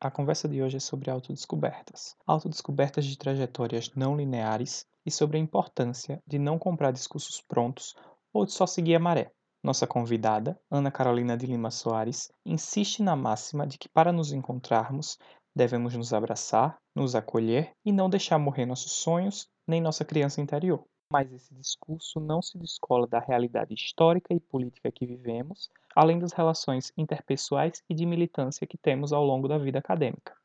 A conversa de hoje é sobre autodescobertas. Autodescobertas de trajetórias não lineares e sobre a importância de não comprar discursos prontos ou de só seguir a maré. Nossa convidada, Ana Carolina de Lima Soares, insiste na máxima de que para nos encontrarmos devemos nos abraçar, nos acolher e não deixar morrer nossos sonhos nem nossa criança interior. Mas esse discurso não se descola da realidade histórica e política que vivemos, além das relações interpessoais e de militância que temos ao longo da vida acadêmica.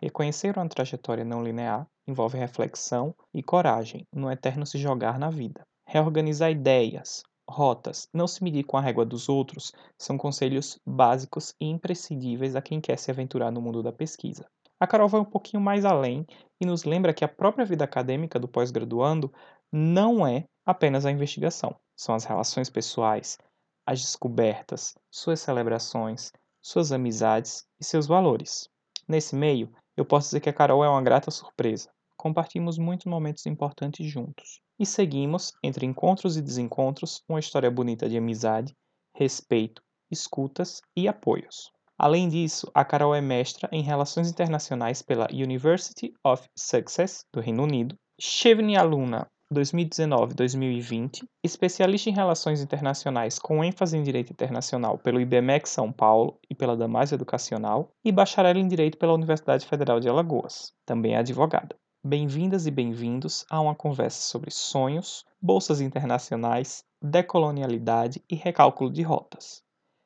Reconhecer uma trajetória não linear envolve reflexão e coragem no eterno se jogar na vida. Reorganizar ideias, rotas, não se medir com a régua dos outros são conselhos básicos e imprescindíveis a quem quer se aventurar no mundo da pesquisa. A Carol vai um pouquinho mais além e nos lembra que a própria vida acadêmica do pós-graduando não é apenas a investigação, são as relações pessoais, as descobertas, suas celebrações, suas amizades e seus valores. Nesse meio, eu posso dizer que a Carol é uma grata surpresa. Compartimos muitos momentos importantes juntos e seguimos, entre encontros e desencontros, uma história bonita de amizade, respeito, escutas e apoios. Além disso, a Carol é mestra em Relações Internacionais pela University of Sussex, do Reino Unido, Chevni aluna 2019-2020, especialista em Relações Internacionais com ênfase em Direito Internacional pelo IBMEC São Paulo e pela Damásio Educacional, e bacharel em Direito pela Universidade Federal de Alagoas. Também é advogada. Bem-vindas e bem-vindos a uma conversa sobre sonhos, bolsas internacionais, decolonialidade e recálculo de rotas.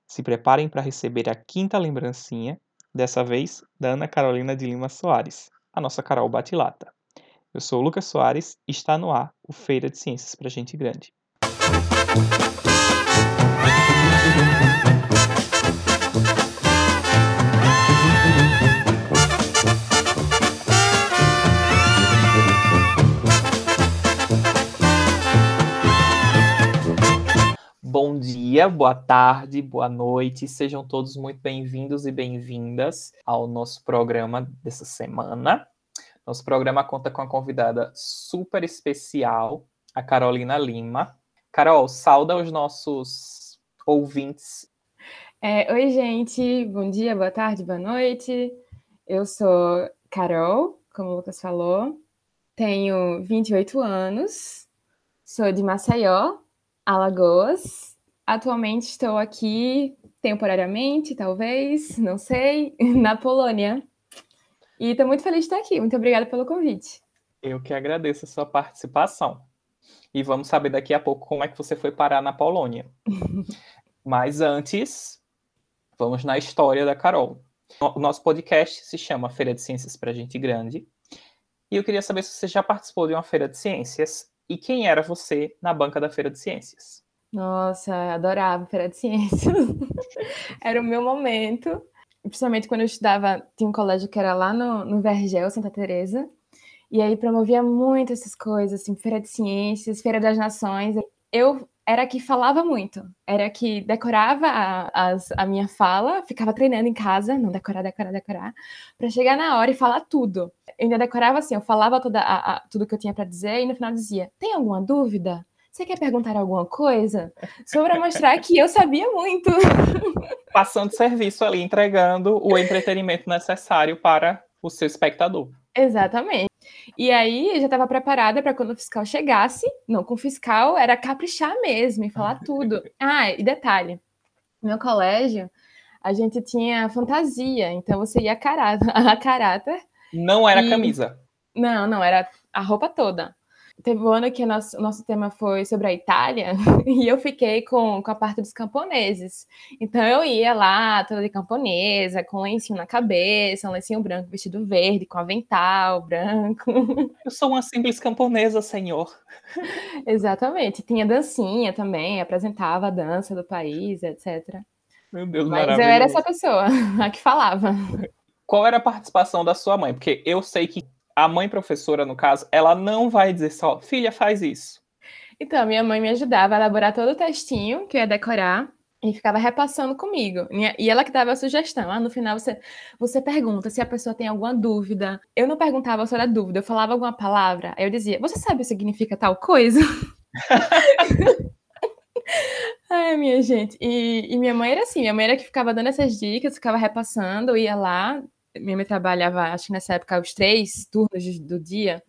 Se preparem para receber a quinta lembrancinha, dessa vez da Ana Carolina de Lima Soares, a nossa Carol Batilata. Eu sou o Lucas Soares e está no ar o Feira de Ciências para Gente Grande. Bom dia, boa tarde, boa noite, sejam todos muito bem-vindos e bem-vindas ao nosso programa dessa semana. Nosso programa conta com a convidada super especial, a Carolina Lima. Carol, sauda os nossos ouvintes. É, Oi, gente, bom dia, boa tarde, boa noite. Eu sou Carol, como o Lucas falou, tenho 28 anos, sou de Maceió, Alagoas. Atualmente estou aqui temporariamente, talvez, não sei, na Polônia. E estou muito feliz de estar aqui. Muito obrigada pelo convite. Eu que agradeço a sua participação. E vamos saber daqui a pouco como é que você foi parar na Polônia. Mas antes, vamos na história da Carol. O nosso podcast se chama Feira de Ciências para Gente Grande. E eu queria saber se você já participou de uma feira de ciências e quem era você na banca da Feira de Ciências. Nossa, adorava Feira de Ciências. era o meu momento. Principalmente quando eu estudava, tinha um colégio que era lá no, no Vergel, Santa Teresa. E aí promovia muito essas coisas, assim, Feira de Ciências, Feira das Nações. Eu era que falava muito, era que decorava a, as, a minha fala, ficava treinando em casa, não decorar, decorar, decorar, para chegar na hora e falar tudo. Eu ainda decorava assim, eu falava toda a, a, tudo que eu tinha para dizer e no final dizia: tem alguma dúvida? Você quer perguntar alguma coisa? Só para mostrar que eu sabia muito. Passando serviço ali, entregando o entretenimento necessário para o seu espectador. Exatamente. E aí, já estava preparada para quando o fiscal chegasse. Não, com o fiscal era caprichar mesmo e falar tudo. Ah, e detalhe: no meu colégio, a gente tinha fantasia, então você ia a caráter. A caráter não era e... camisa. Não, não, era a roupa toda. Teve um ano que o nosso, nosso tema foi sobre a Itália e eu fiquei com, com a parte dos camponeses. Então eu ia lá, toda de camponesa, com lencinho na cabeça, um lencinho branco, vestido verde, com avental branco. Eu sou uma simples camponesa, senhor. Exatamente. Tinha dancinha também, apresentava a dança do país, etc. Meu Deus, Mas eu era essa pessoa, a que falava. Qual era a participação da sua mãe? Porque eu sei que a mãe professora, no caso, ela não vai dizer só, filha, faz isso. Então, minha mãe me ajudava a elaborar todo o textinho que eu ia decorar e ficava repassando comigo. E ela que dava a sugestão. Ah, no final você, você pergunta se a pessoa tem alguma dúvida. Eu não perguntava sobre a dúvida, eu falava alguma palavra, aí eu dizia, você sabe o que significa tal coisa? Ai, minha gente. E, e, minha mãe era assim, minha mãe era que ficava dando essas dicas, ficava repassando, ia lá, minha mãe trabalhava, acho que nessa época, os três turnos do dia,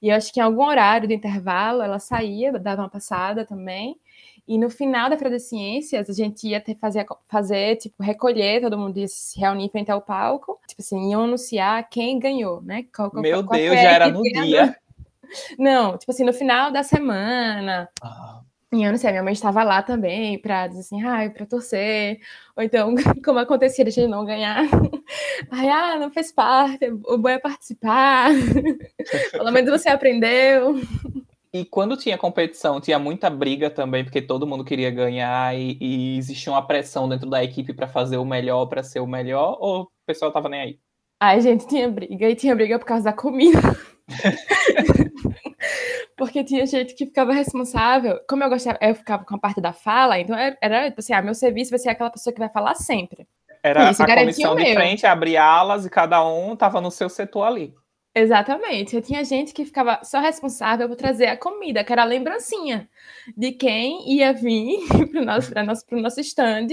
e eu acho que em algum horário do intervalo ela saía, dava uma passada também, e no final da Feira das Ciências, a gente ia ter fazer, fazer, tipo, recolher, todo mundo ia se reunir frente ao palco, tipo assim, iam anunciar quem ganhou, né? Qual, qual, Meu qual Deus, já era no dia. Não, tipo assim, no final da semana. Ah. E eu não sei, minha mãe estava lá também para dizer assim, ai, para torcer. Ou então, como acontecia de não ganhar. Ai, ah, não fez parte, o bom é participar. Pelo menos você aprendeu. E quando tinha competição, tinha muita briga também, porque todo mundo queria ganhar e, e existia uma pressão dentro da equipe para fazer o melhor, para ser o melhor, ou o pessoal tava nem aí? Ai, gente, tinha briga, e tinha briga por causa da comida. Tinha gente que ficava responsável. Como eu gostava, eu ficava com a parte da fala, então era tipo assim: ah, meu serviço vai ser aquela pessoa que vai falar sempre. Era Isso, a comissão de frente, abrir alas e cada um tava no seu setor ali. Exatamente. Eu tinha gente que ficava só responsável por trazer a comida, que era a lembrancinha de quem ia vir para o nosso, nosso, nosso stand,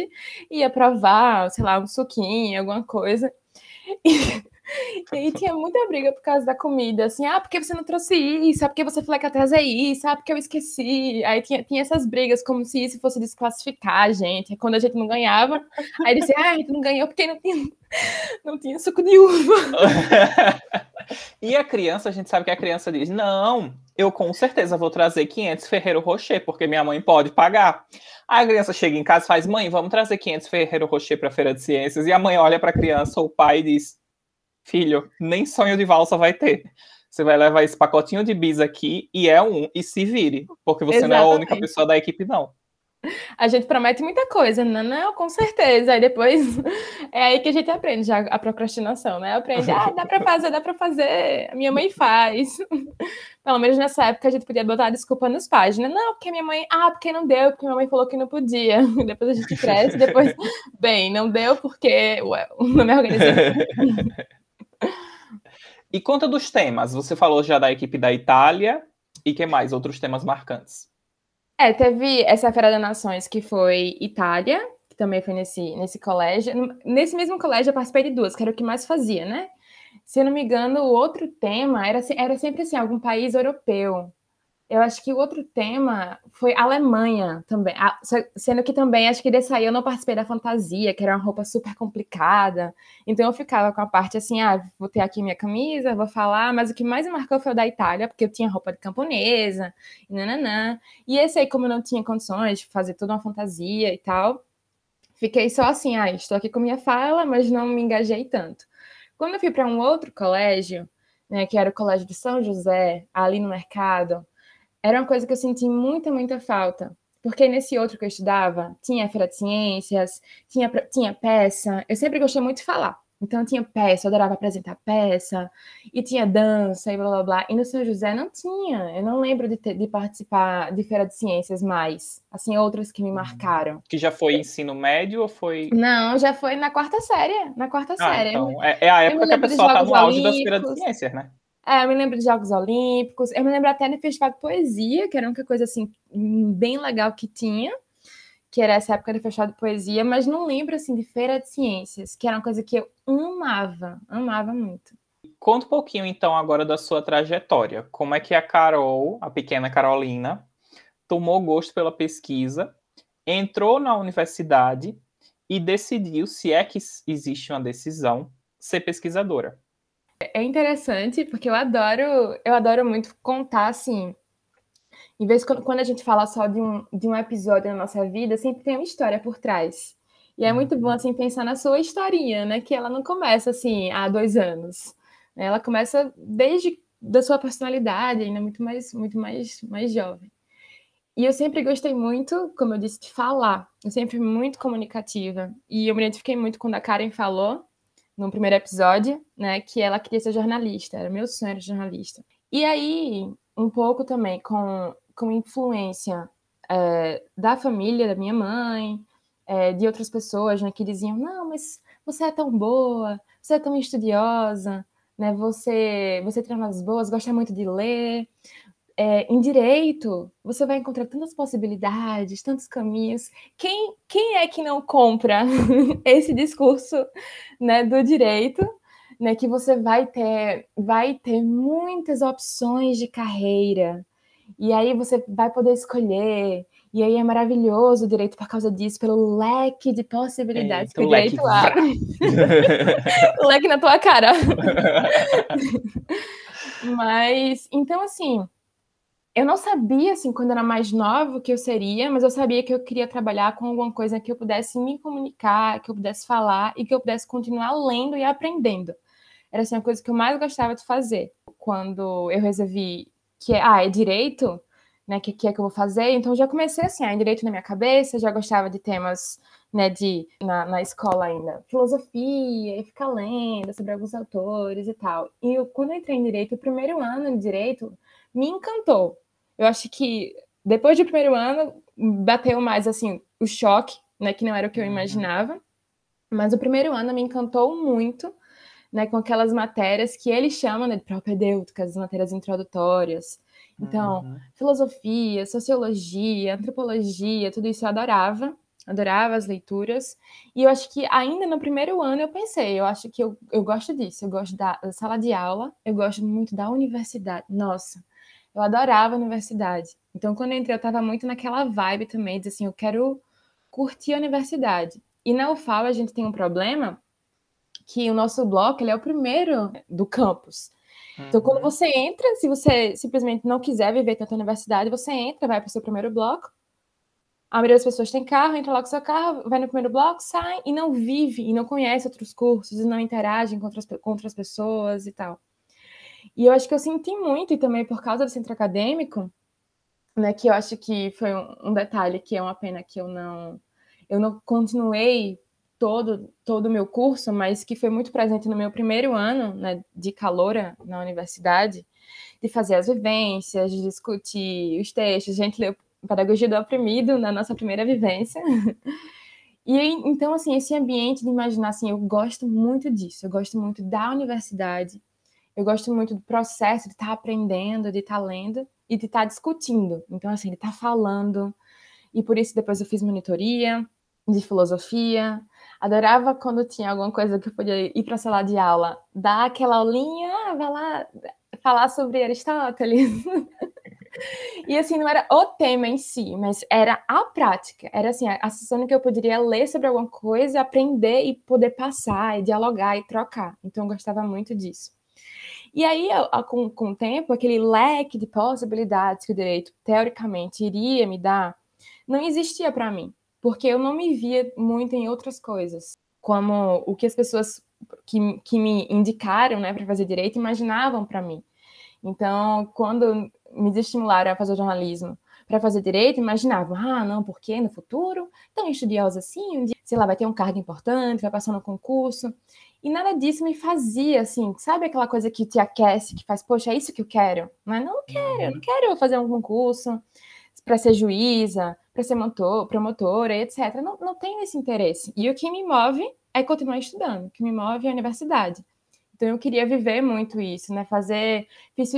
ia provar, sei lá, um suquinho, alguma coisa. E, e aí tinha muita briga por causa da comida, assim, ah, porque você não trouxe isso? Ah, porque você falou que ia trazer isso? Ah, porque eu esqueci. Aí tinha, tinha essas brigas como se isso fosse desclassificar a gente. Quando a gente não ganhava, aí disse, ah, a gente não ganhou porque não tinha, não tinha suco de uva. e a criança, a gente sabe que a criança diz, não, eu com certeza vou trazer 500 Ferreiro Rocher, porque minha mãe pode pagar. Aí a criança chega em casa e faz, mãe, vamos trazer 500 Ferreiro Rocher para a Feira de Ciências. E a mãe olha para a criança, ou o pai, e diz, filho, nem sonho de valsa vai ter. Você vai levar esse pacotinho de bis aqui e é um, e se vire, porque você Exatamente. não é a única pessoa da equipe, não. A gente promete muita coisa, não, não, com certeza. Aí depois é aí que a gente aprende já a procrastinação, né? Aprende, ah, dá para fazer, dá para fazer. A minha mãe faz. Pelo menos nessa época a gente podia botar a desculpa nos pais, né? Não, porque minha mãe, ah, porque não deu, porque minha mãe falou que não podia. Depois a gente cresce, depois, bem, não deu porque ué, não me organizei. E conta dos temas. Você falou já da equipe da Itália. E que mais? Outros temas marcantes? É, teve essa Feira das Nações que foi Itália, que também foi nesse, nesse colégio. Nesse mesmo colégio eu participei de duas, que era o que mais fazia, né? Se eu não me engano, o outro tema era, era sempre assim, algum país europeu. Eu acho que o outro tema foi Alemanha também, sendo que também acho que desse aí eu não participei da fantasia, que era uma roupa super complicada. Então eu ficava com a parte assim, ah, vou ter aqui minha camisa, vou falar, mas o que mais me marcou foi o da Itália, porque eu tinha roupa de camponesa, e nananã. E esse aí, como eu não tinha condições de fazer toda uma fantasia e tal, fiquei só assim, ah, estou aqui com minha fala, mas não me engajei tanto. Quando eu fui para um outro colégio, né, que era o Colégio de São José, ali no mercado, era uma coisa que eu senti muita, muita falta. Porque nesse outro que eu estudava, tinha feira de ciências, tinha, tinha peça. Eu sempre gostei muito de falar. Então tinha peça, eu adorava apresentar peça, e tinha dança e blá blá blá. E no São José não tinha. Eu não lembro de, ter, de participar de feira de ciências mais. Assim, outras que me uhum. marcaram. Que já foi ensino médio ou foi. Não, já foi na quarta série. Na quarta ah, série. Então, é, é a época que a pessoa tá no auge das feiras de ciências, né? É, eu me lembro de Jogos Olímpicos, eu me lembro até do Festival de Poesia, que era uma coisa assim, bem legal que tinha, que era essa época do Festival de Poesia, mas não lembro assim de Feira de Ciências, que era uma coisa que eu amava, amava muito. Conta um pouquinho então agora da sua trajetória. Como é que a Carol, a pequena Carolina, tomou gosto pela pesquisa, entrou na universidade e decidiu, se é que existe uma decisão, ser pesquisadora. É interessante, porque eu adoro, eu adoro muito contar assim. Em vez de quando a gente fala só de um, de um episódio na nossa vida, sempre tem uma história por trás. E é muito bom assim pensar na sua historinha, né? Que ela não começa assim há dois anos. Né? Ela começa desde da sua personalidade, ainda muito mais, muito mais, mais jovem. E eu sempre gostei muito, como eu disse, de falar. Eu sempre fui muito comunicativa. E eu me identifiquei muito quando a Karen falou no primeiro episódio, né, que ela queria ser jornalista, era meu sonho ser jornalista. E aí, um pouco também com, com influência é, da família da minha mãe, é, de outras pessoas, né, que diziam, não, mas você é tão boa, você é tão estudiosa, né, você, você tem umas boas, gosta muito de ler, é, em direito, você vai encontrar tantas possibilidades, tantos caminhos. Quem, quem é que não compra esse discurso né, do direito? né, que você vai ter, vai ter muitas opções de carreira. E aí você vai poder escolher. E aí é maravilhoso o direito por causa disso, pelo leque de possibilidades é, que o direito abre. o leque na tua cara. Mas, então, assim, eu não sabia, assim, quando era mais nova, o que eu seria, mas eu sabia que eu queria trabalhar com alguma coisa que eu pudesse me comunicar, que eu pudesse falar e que eu pudesse continuar lendo e aprendendo. Era, assim, a coisa que eu mais gostava de fazer. Quando eu resolvi que, ah, é direito, né, que, que é que eu vou fazer, então já comecei, assim, a em direito na minha cabeça, já gostava de temas né, de na, na escola ainda, filosofia, e ficar lendo sobre alguns autores e tal. E eu, quando eu entrei em direito, o primeiro ano de direito me encantou. Eu acho que depois do primeiro ano bateu mais assim o choque, né, que não era o que eu uhum. imaginava. Mas o primeiro ano me encantou muito, né, com aquelas matérias que eles chamam né, de propedêuticas, as matérias introdutórias. Então, uhum. filosofia, sociologia, antropologia, tudo isso eu adorava adorava as leituras. E eu acho que ainda no primeiro ano eu pensei, eu acho que eu, eu gosto disso, eu gosto da, da sala de aula, eu gosto muito da universidade. Nossa, eu adorava a universidade. Então, quando eu entrei, eu estava muito naquela vibe também, de assim, eu quero curtir a universidade. E na UFAL a gente tem um problema que o nosso bloco ele é o primeiro do campus. Então, quando uhum. você entra, se você simplesmente não quiser viver tanto a universidade, você entra, vai para o seu primeiro bloco, a maioria das pessoas tem carro, entra lá com seu carro, vai no primeiro bloco, sai e não vive, e não conhece outros cursos, e não interagem com outras, com outras pessoas e tal. E eu acho que eu senti muito, e também por causa do centro acadêmico, né, que eu acho que foi um, detalhe que é uma pena que eu não eu não continuei todo todo o meu curso, mas que foi muito presente no meu primeiro ano né, de caloura na universidade, de fazer as vivências, de discutir os textos. A gente leu pedagogia do oprimido na nossa primeira vivência. E então, assim, esse ambiente de imaginar, assim, eu gosto muito disso, eu gosto muito da universidade, eu gosto muito do processo de estar tá aprendendo, de estar tá lendo e de estar tá discutindo. Então, assim, de estar falando. E por isso depois eu fiz monitoria de filosofia. Adorava quando tinha alguma coisa que eu podia ir para a sala de aula, dar aquela aulinha, ah, vai lá falar sobre Aristóteles. E assim, não era o tema em si, mas era a prática. Era assim, a sessão que eu poderia ler sobre alguma coisa, aprender e poder passar, e dialogar e trocar. Então eu gostava muito disso. E aí, com, com o tempo, aquele leque de possibilidades que o direito, teoricamente, iria me dar, não existia para mim, porque eu não me via muito em outras coisas, como o que as pessoas que, que me indicaram né, para fazer direito imaginavam para mim. Então, quando me desestimularam a fazer jornalismo para fazer direito, imaginavam, ah, não, porque no futuro, tão estudiosa assim, um dia, sei lá, vai ter um cargo importante, vai passar no concurso. E nada disso me fazia, assim, sabe aquela coisa que te aquece, que faz, poxa, é isso que eu quero? Mas não, não quero, eu não uhum. quero fazer um concurso para ser juíza, para ser motor, promotora, etc. Não, não tenho esse interesse. E o que me move é continuar estudando, o que me move é a universidade. Então eu queria viver muito isso, né? Fazer fiz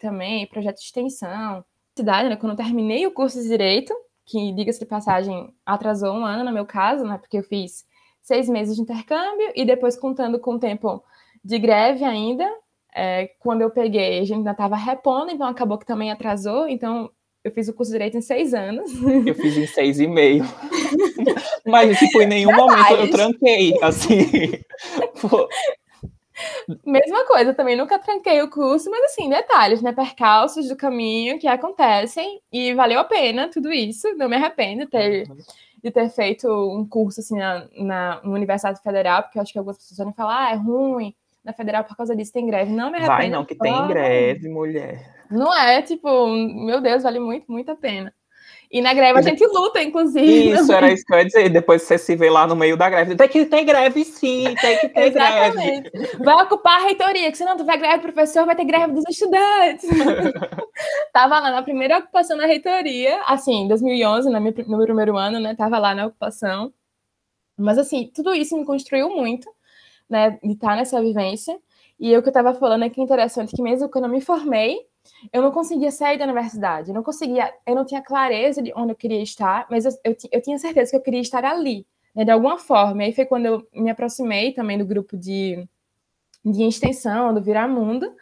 também, projeto de extensão. Cidade, né? Quando eu terminei o curso de direito, que diga-se de passagem atrasou um ano no meu caso, né? Porque eu fiz seis meses de intercâmbio e depois contando com o tempo de greve ainda, é, quando eu peguei, a gente ainda estava repondo, então acabou que também atrasou. Então, eu fiz o curso de Direito em seis anos. Eu fiz em seis e meio. Mas, tipo, em nenhum momento eu tranquei, assim. Mesma coisa, também nunca tranquei o curso, mas assim, detalhes, né? Percalços do caminho que acontecem e valeu a pena tudo isso. Não me arrependo de ter, de ter feito um curso assim na, na, Universidade Federal, porque eu acho que algumas pessoas vão falar, ah, é ruim na Federal por causa disso, tem greve. Não me arrependo. Vai não, que tem greve, mulher. Não é, tipo, meu Deus, vale muito, muito a pena. E na greve a gente luta, inclusive. Isso, era isso que eu ia dizer. Depois você se vê lá no meio da greve. Tem que ter greve, sim, tem que ter Exatamente. greve. Vai ocupar a reitoria, que senão tu vai greve professor, vai ter greve dos estudantes. Tava lá na primeira ocupação na reitoria, assim, em 2011, no meu primeiro ano, né? Tava lá na ocupação. Mas, assim, tudo isso me construiu muito, né? De estar nessa vivência. E o que eu tava falando é que é interessante que mesmo quando eu me formei, eu não conseguia sair da universidade, eu não conseguia, eu não tinha clareza de onde eu queria estar, mas eu, eu, eu tinha certeza que eu queria estar ali, né, de alguma forma. E aí foi quando eu me aproximei também do grupo de, de extensão do Viramundo,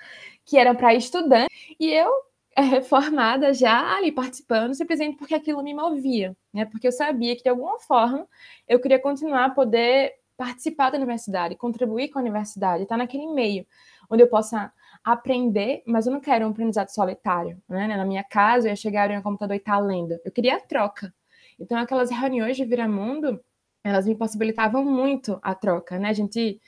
que era para estudante, e eu é, formada já ali participando, simplesmente porque aquilo me movia, né? Porque eu sabia que de alguma forma eu queria continuar a poder participar da universidade, contribuir com a universidade, estar naquele meio onde eu possa aprender, mas eu não quero um aprendizado solitário, né? Na minha casa eu ia chegar em um computador e estar tá lendo. Eu queria a troca. Então aquelas reuniões de Viramundo, elas me possibilitavam muito a troca, né? A gente,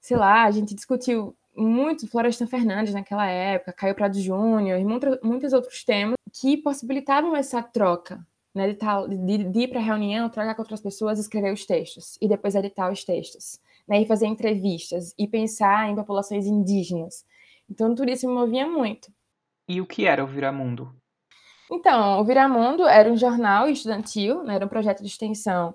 sei lá, a gente discutiu muito Florestan Fernandes naquela época, Caio Prado Júnior e muitos outros temas que possibilitavam essa troca, né, de, de, de ir para reunião, trocar com outras pessoas, escrever os textos e depois editar os textos, né, e fazer entrevistas e pensar em populações indígenas. Então tudo isso me movia muito. E o que era o Viramundo? Então, o Viramundo era um jornal estudantil, né, era um projeto de extensão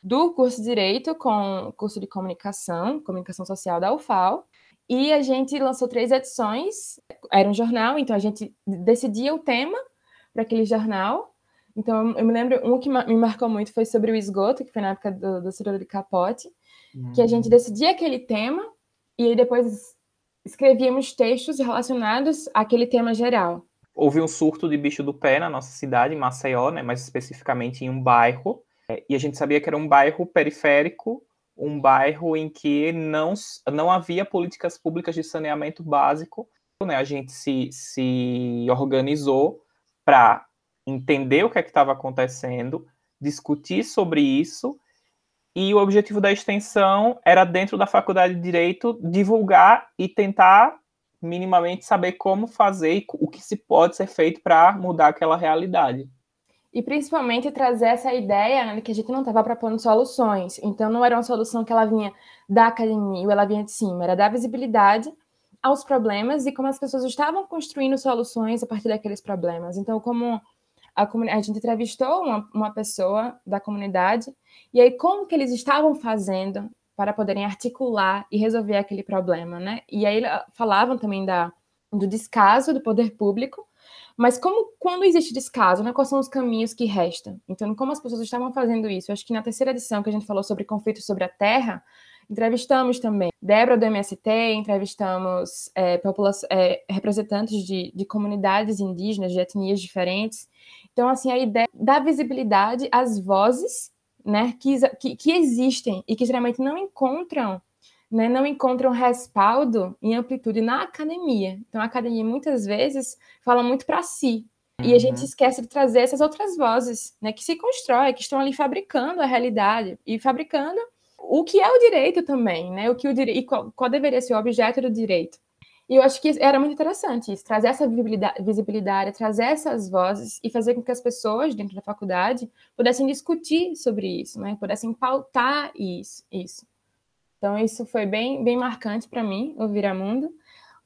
do curso de Direito com curso de Comunicação, Comunicação Social da UFAL, e a gente lançou três edições. Era um jornal, então a gente decidia o tema para aquele jornal. Então eu me lembro, um que me marcou muito foi sobre o esgoto, que foi na época do, do Cirilo de Capote, que a gente hum. decidia aquele tema e aí depois escrevíamos textos relacionados àquele tema geral. Houve um surto de bicho do pé na nossa cidade, em Maceió, né, mais especificamente em um bairro, é, e a gente sabia que era um bairro periférico um bairro em que não, não havia políticas públicas de saneamento básico. Né? A gente se, se organizou para entender o que é estava acontecendo, discutir sobre isso, e o objetivo da extensão era, dentro da faculdade de Direito, divulgar e tentar minimamente saber como fazer e o que se pode ser feito para mudar aquela realidade e principalmente trazer essa ideia né, que a gente não estava propondo soluções. Então, não era uma solução que ela vinha da academia ou ela vinha de cima, era dar visibilidade aos problemas e como as pessoas estavam construindo soluções a partir daqueles problemas. Então, como a, a gente entrevistou uma, uma pessoa da comunidade, e aí como que eles estavam fazendo para poderem articular e resolver aquele problema, né? E aí falavam também da, do descaso do poder público mas como quando existe descaso, né, quais são os caminhos que restam? Então, como as pessoas estavam fazendo isso? Eu acho que na terceira edição que a gente falou sobre conflitos sobre a terra, entrevistamos também Débora do MST, entrevistamos é, é, representantes de, de comunidades indígenas, de etnias diferentes. Então, assim, a ideia da visibilidade às vozes né, que, que, que existem e que geralmente não encontram né, não encontram respaldo em amplitude na academia. Então, a academia muitas vezes fala muito para si. Uhum. E a gente uhum. esquece de trazer essas outras vozes, né, que se constroem, que estão ali fabricando a realidade e fabricando o que é o direito também, né? O que o direito e qual, qual deveria ser o objeto do direito. E eu acho que era muito interessante isso, trazer essa visibilidade, trazer essas vozes e fazer com que as pessoas dentro da faculdade pudessem discutir sobre isso, né? Pudessem pautar isso, isso. Então, isso foi bem, bem marcante para mim, o Viramundo.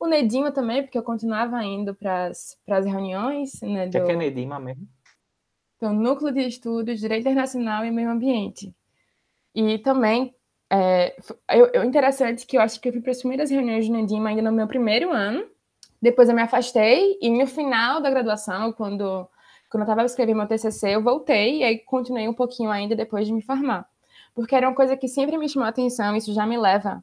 O Nedima também, porque eu continuava indo para as reuniões. Né, do... O que é Nedima mesmo? Então, Núcleo de Estudos, Direito Internacional e Meio Ambiente. E também, é, eu, eu, interessante que eu acho que eu fui para as primeiras reuniões do Nedima ainda no meu primeiro ano. Depois eu me afastei e no final da graduação, quando, quando eu estava escrevendo meu TCC, eu voltei e aí continuei um pouquinho ainda depois de me formar porque era uma coisa que sempre me chamou a atenção, isso já me leva,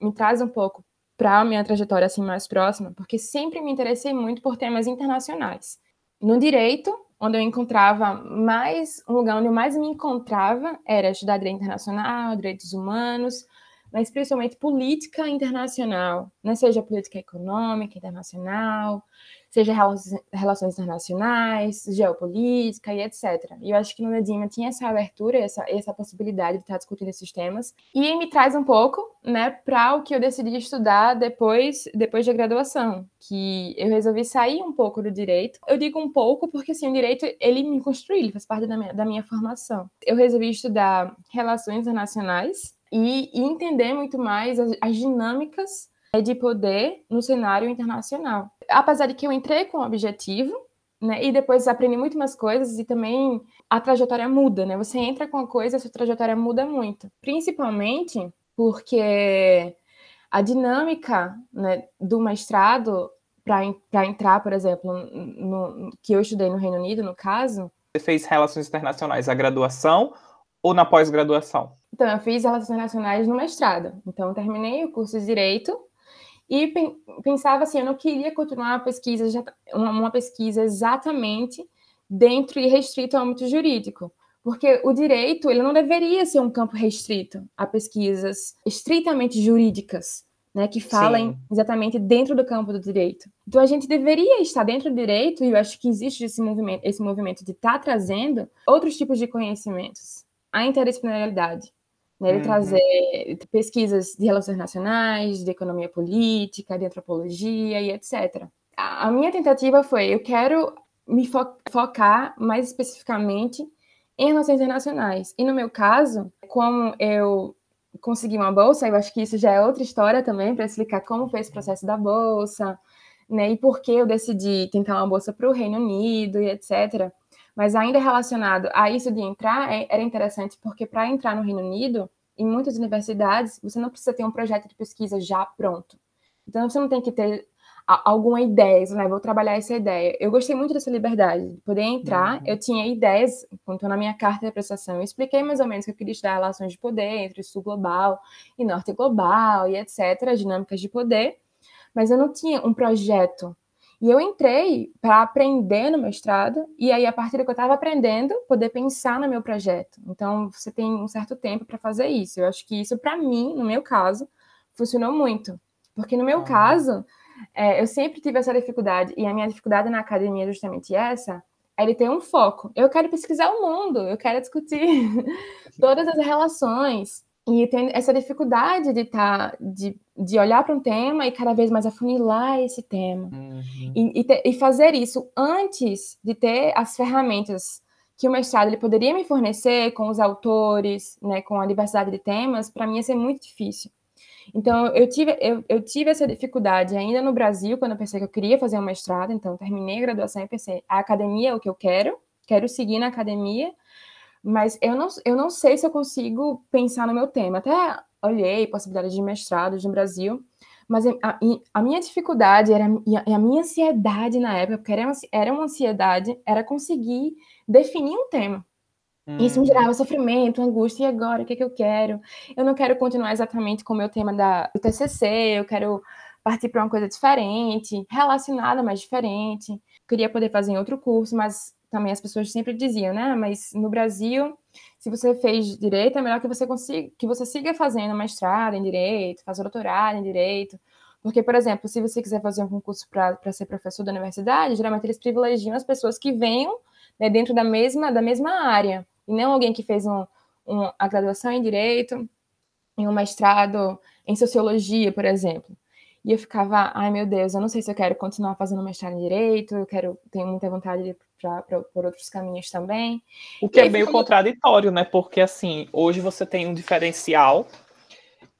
me traz um pouco para a minha trajetória assim mais próxima, porque sempre me interessei muito por temas internacionais. No direito, onde eu encontrava mais, um lugar onde eu mais me encontrava era estudar direito internacional, direitos humanos, mas principalmente política internacional, né? seja política econômica internacional, seja relações internacionais, geopolítica e etc. E eu acho que no Nedima tinha essa abertura, essa, essa possibilidade de estar discutindo esses temas. E me traz um pouco, né, para o que eu decidi estudar depois, depois da graduação, que eu resolvi sair um pouco do direito. Eu digo um pouco porque, assim, o direito, ele me construiu, ele faz parte da minha, da minha formação. Eu resolvi estudar relações internacionais e, e entender muito mais as, as dinâmicas de poder no cenário internacional. Apesar de que eu entrei com o objetivo, né, e depois aprendi muito mais coisas e também a trajetória muda, né? Você entra com a coisa, a sua trajetória muda muito. Principalmente porque a dinâmica né, do mestrado para entrar, por exemplo, no, que eu estudei no Reino Unido, no caso. Você fez relações internacionais a graduação ou na pós-graduação? Então, eu fiz relações internacionais no mestrado. Então, eu terminei o curso de Direito e pensava assim, eu não queria continuar uma pesquisa, uma pesquisa exatamente dentro e restrito ao âmbito jurídico, porque o direito ele não deveria ser um campo restrito a pesquisas estritamente jurídicas, né, que falem Sim. exatamente dentro do campo do direito. Então a gente deveria estar dentro do direito e eu acho que existe esse movimento, esse movimento de estar tá trazendo outros tipos de conhecimentos, a interdisciplinaridade, né, ele uhum. trazer pesquisas de relações nacionais, de economia política, de antropologia e etc. A, minha tentativa foi, eu quero me fo focar mais especificamente em relações internacionais. E no meu caso, como eu consegui uma bolsa, eu acho que isso já é outra história também, para explicar como foi esse processo da bolsa, né, e por que eu decidi tentar uma bolsa para o Reino Unido e etc. Mas ainda relacionado a isso de entrar, é, era interessante porque para entrar no Reino Unido, em muitas universidades, você não precisa ter um projeto de pesquisa já pronto. Então você não tem que ter alguma ideia, né? Vou trabalhar essa ideia. Eu gostei muito dessa liberdade, de poder entrar. Uhum. Eu tinha ideias, quanto na minha carta de prestação, eu expliquei mais ou menos que eu queria estudar relações de poder entre sul global e norte global e etc, as dinâmicas de poder, mas eu não tinha um projeto. E eu entrei para aprender no mestrado, e aí, a partir do que eu estava aprendendo, poder pensar no meu projeto. Então, você tem um certo tempo para fazer isso. Eu acho que isso, para mim, no meu caso, funcionou muito. Porque no meu ah. caso, é, eu sempre tive essa dificuldade, e a minha dificuldade na academia é justamente essa, é ele ter um foco. Eu quero pesquisar o mundo, eu quero discutir todas as relações, e tem essa dificuldade de, tá, de, de olhar para um tema e cada vez mais afunilar esse tema. Uhum. E, e, te, e, fazer isso antes de ter as ferramentas que o mestrado ele poderia me fornecer com os autores, né, com a diversidade de temas, para mim ia ser muito difícil. Então, eu tive, eu, eu, tive essa dificuldade ainda no Brasil, quando eu pensei que eu queria fazer um mestrado. Então, terminei a graduação e pensei, a academia é o que eu quero, quero seguir na academia, mas eu não, eu não sei se eu consigo pensar no meu tema. Até olhei possibilidades de mestrado no Brasil, mas a, a, minha dificuldade era, e a minha ansiedade na época, porque era uma, era uma ansiedade, era conseguir definir um tema. Isso me gerava sofrimento, angústia, e agora, o que, é que eu quero? Eu não quero continuar exatamente com o meu tema da, do TCC, eu quero partir para uma coisa diferente, relacionada, mas diferente. Queria poder fazer em outro curso, mas também as pessoas sempre diziam, né? Mas no Brasil, se você fez direito, é melhor que você consiga, que você siga fazendo mestrado em direito, fazer doutorado em direito. Porque, por exemplo, se você quiser fazer um concurso para ser professor da universidade, geralmente eles privilegiam as pessoas que venham né, dentro da mesma, da mesma área, e não alguém que fez um, um, a graduação em direito e um mestrado em sociologia, por exemplo. E eu ficava, ai meu Deus, eu não sei se eu quero continuar fazendo mestrado em direito, eu quero, tenho muita vontade de pra, pra, por outros caminhos também. O que e é meio fiquei... contraditório, né? Porque assim, hoje você tem um diferencial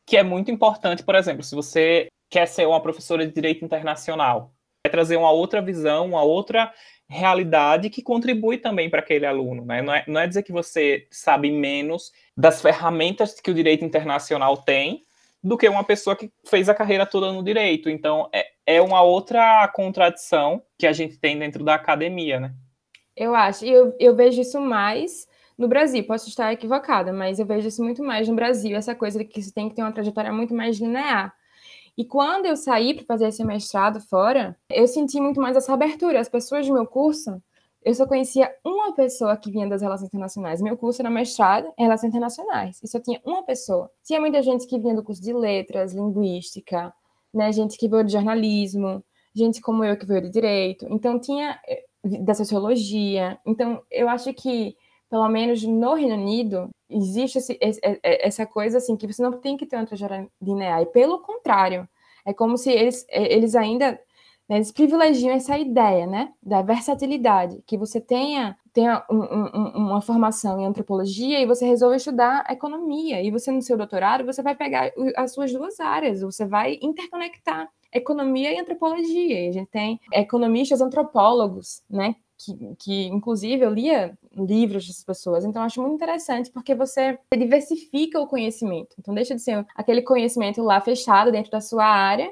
que é muito importante, por exemplo, se você quer ser uma professora de direito internacional, vai trazer uma outra visão, uma outra realidade que contribui também para aquele aluno. Né? Não, é, não é dizer que você sabe menos das ferramentas que o direito internacional tem, do que uma pessoa que fez a carreira toda no direito. Então, é, é uma outra contradição que a gente tem dentro da academia, né? Eu acho, e eu, eu vejo isso mais no Brasil. Posso estar equivocada, mas eu vejo isso muito mais no Brasil, essa coisa que você tem que ter uma trajetória muito mais linear. E quando eu saí para fazer esse mestrado fora, eu senti muito mais essa abertura. As pessoas do meu curso eu só conhecia uma pessoa que vinha das relações internacionais. Meu curso era mestrado em relações internacionais. E só tinha uma pessoa. Tinha muita gente que vinha do curso de letras, linguística, né? Gente que veio de jornalismo, gente como eu que veio de direito. Então tinha da sociologia. Então eu acho que pelo menos no Reino Unido existe esse, essa coisa assim que você não tem que ter uma trajetória linear. E pelo contrário, é como se eles, eles ainda né, eles privilegiam essa ideia, né, da versatilidade, que você tenha, tenha um, um, uma formação em antropologia e você resolve estudar economia, e você no seu doutorado, você vai pegar as suas duas áreas, você vai interconectar economia e antropologia, e a gente tem economistas antropólogos, né, que, que, inclusive eu lia livros dessas pessoas, então acho muito interessante porque você diversifica o conhecimento. Então deixa de ser aquele conhecimento lá fechado dentro da sua área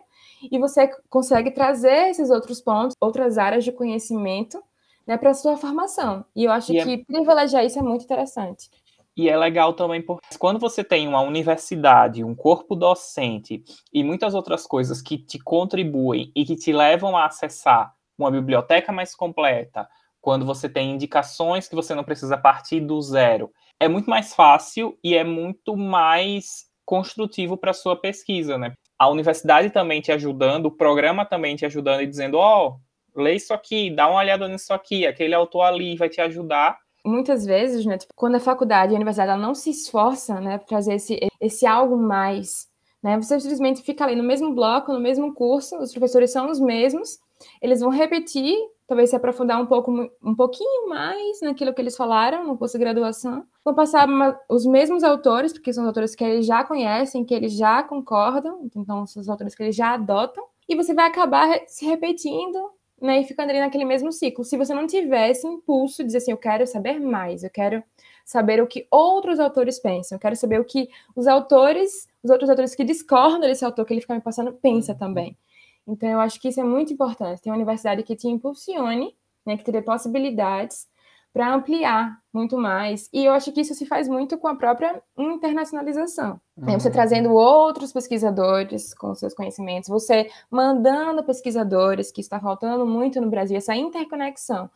e você consegue trazer esses outros pontos, outras áreas de conhecimento, né, para a sua formação. E eu acho e é que é... privilegiar isso é muito interessante. E é legal também porque quando você tem uma universidade, um corpo docente e muitas outras coisas que te contribuem e que te levam a acessar uma biblioteca mais completa, quando você tem indicações que você não precisa partir do zero, é muito mais fácil e é muito mais construtivo para sua pesquisa, né? A universidade também te ajudando, o programa também te ajudando e dizendo, ó, oh, lê isso aqui, dá uma olhada nisso aqui, aquele autor ali vai te ajudar muitas vezes, né, tipo, quando a faculdade e a universidade ela não se esforça, né, para trazer esse, esse algo mais, né, você simplesmente fica ali no mesmo bloco, no mesmo curso, os professores são os mesmos, eles vão repetir, talvez se aprofundar um pouco, um pouquinho mais naquilo que eles falaram no curso de graduação, vão passar uma, os mesmos autores, porque são autores que eles já conhecem, que eles já concordam, então são os autores que eles já adotam, e você vai acabar se repetindo né, e ficando ali naquele mesmo ciclo. Se você não tivesse impulso de dizer assim, eu quero saber mais, eu quero saber o que outros autores pensam, eu quero saber o que os autores, os outros autores que discordam desse autor que ele fica me passando, pensa uhum. também. Então, eu acho que isso é muito importante. Ter uma universidade que te impulsione, né, que te dê possibilidades para ampliar muito mais. E eu acho que isso se faz muito com a própria internacionalização. Uhum. Você trazendo outros pesquisadores com seus conhecimentos, você mandando pesquisadores, que está faltando muito no Brasil, essa interconexão.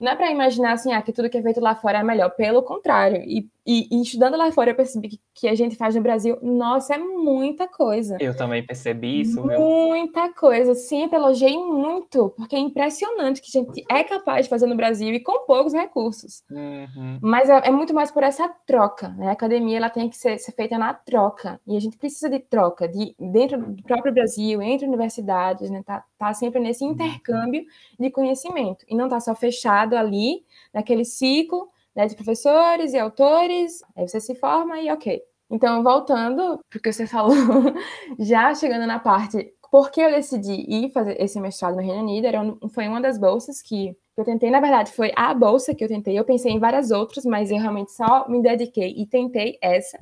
Não é para imaginar assim, ah, que tudo que é feito lá fora é melhor. Pelo contrário. E, e, e estudando lá fora, eu percebi que, que, a gente faz no Brasil, nossa, é muita coisa. Eu também percebi isso, Muita coisa. Sempre elogiei muito, porque é impressionante que a gente é capaz de fazer no Brasil e com poucos recursos. Uhum. Mas é, é, muito mais por essa troca. Né? A academia ela tem que ser, ser, feita na troca. E a gente precisa de troca de, dentro do próprio Brasil, entre universidades, né? Tá, tá sempre nesse uhum. intercâmbio de conhecimento. E não tá só fechado ali, naquele ciclo né, de professores e autores. Aí você se forma e ok. Então, voltando porque você falou, já chegando na parte por que eu decidi ir fazer esse mestrado no Reino Unido, era foi uma das bolsas que eu tentei, na verdade, foi a bolsa que eu tentei. Eu pensei em várias outras, mas eu realmente só me dediquei e tentei essa.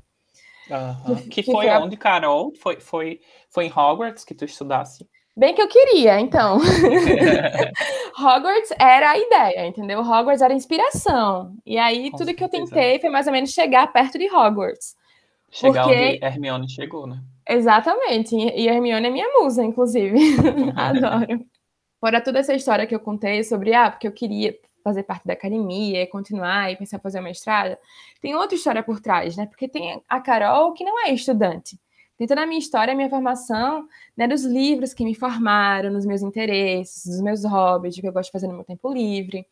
Uhum. Que, que, foi, foi onde, Carol? Foi, foi, foi em Hogwarts que tu estudasse? Bem que eu queria, então. Hogwarts era a ideia, entendeu? Hogwarts era a inspiração. E aí, Com tudo certeza. que eu tentei foi mais ou menos chegar perto de Hogwarts. Chegar porque... onde Hermione chegou, né? Exatamente. E Hermione é minha musa, inclusive. Adoro. Fora toda essa história que eu contei sobre, ah, porque eu queria fazer parte da academia e continuar e pensar em fazer uma mestrado, tem outra história por trás, né? Porque tem a Carol que não é estudante. Tem toda a minha história, a minha formação, né, dos livros que me formaram, nos meus interesses, dos meus hobbies, do que eu gosto de fazer no meu tempo livre.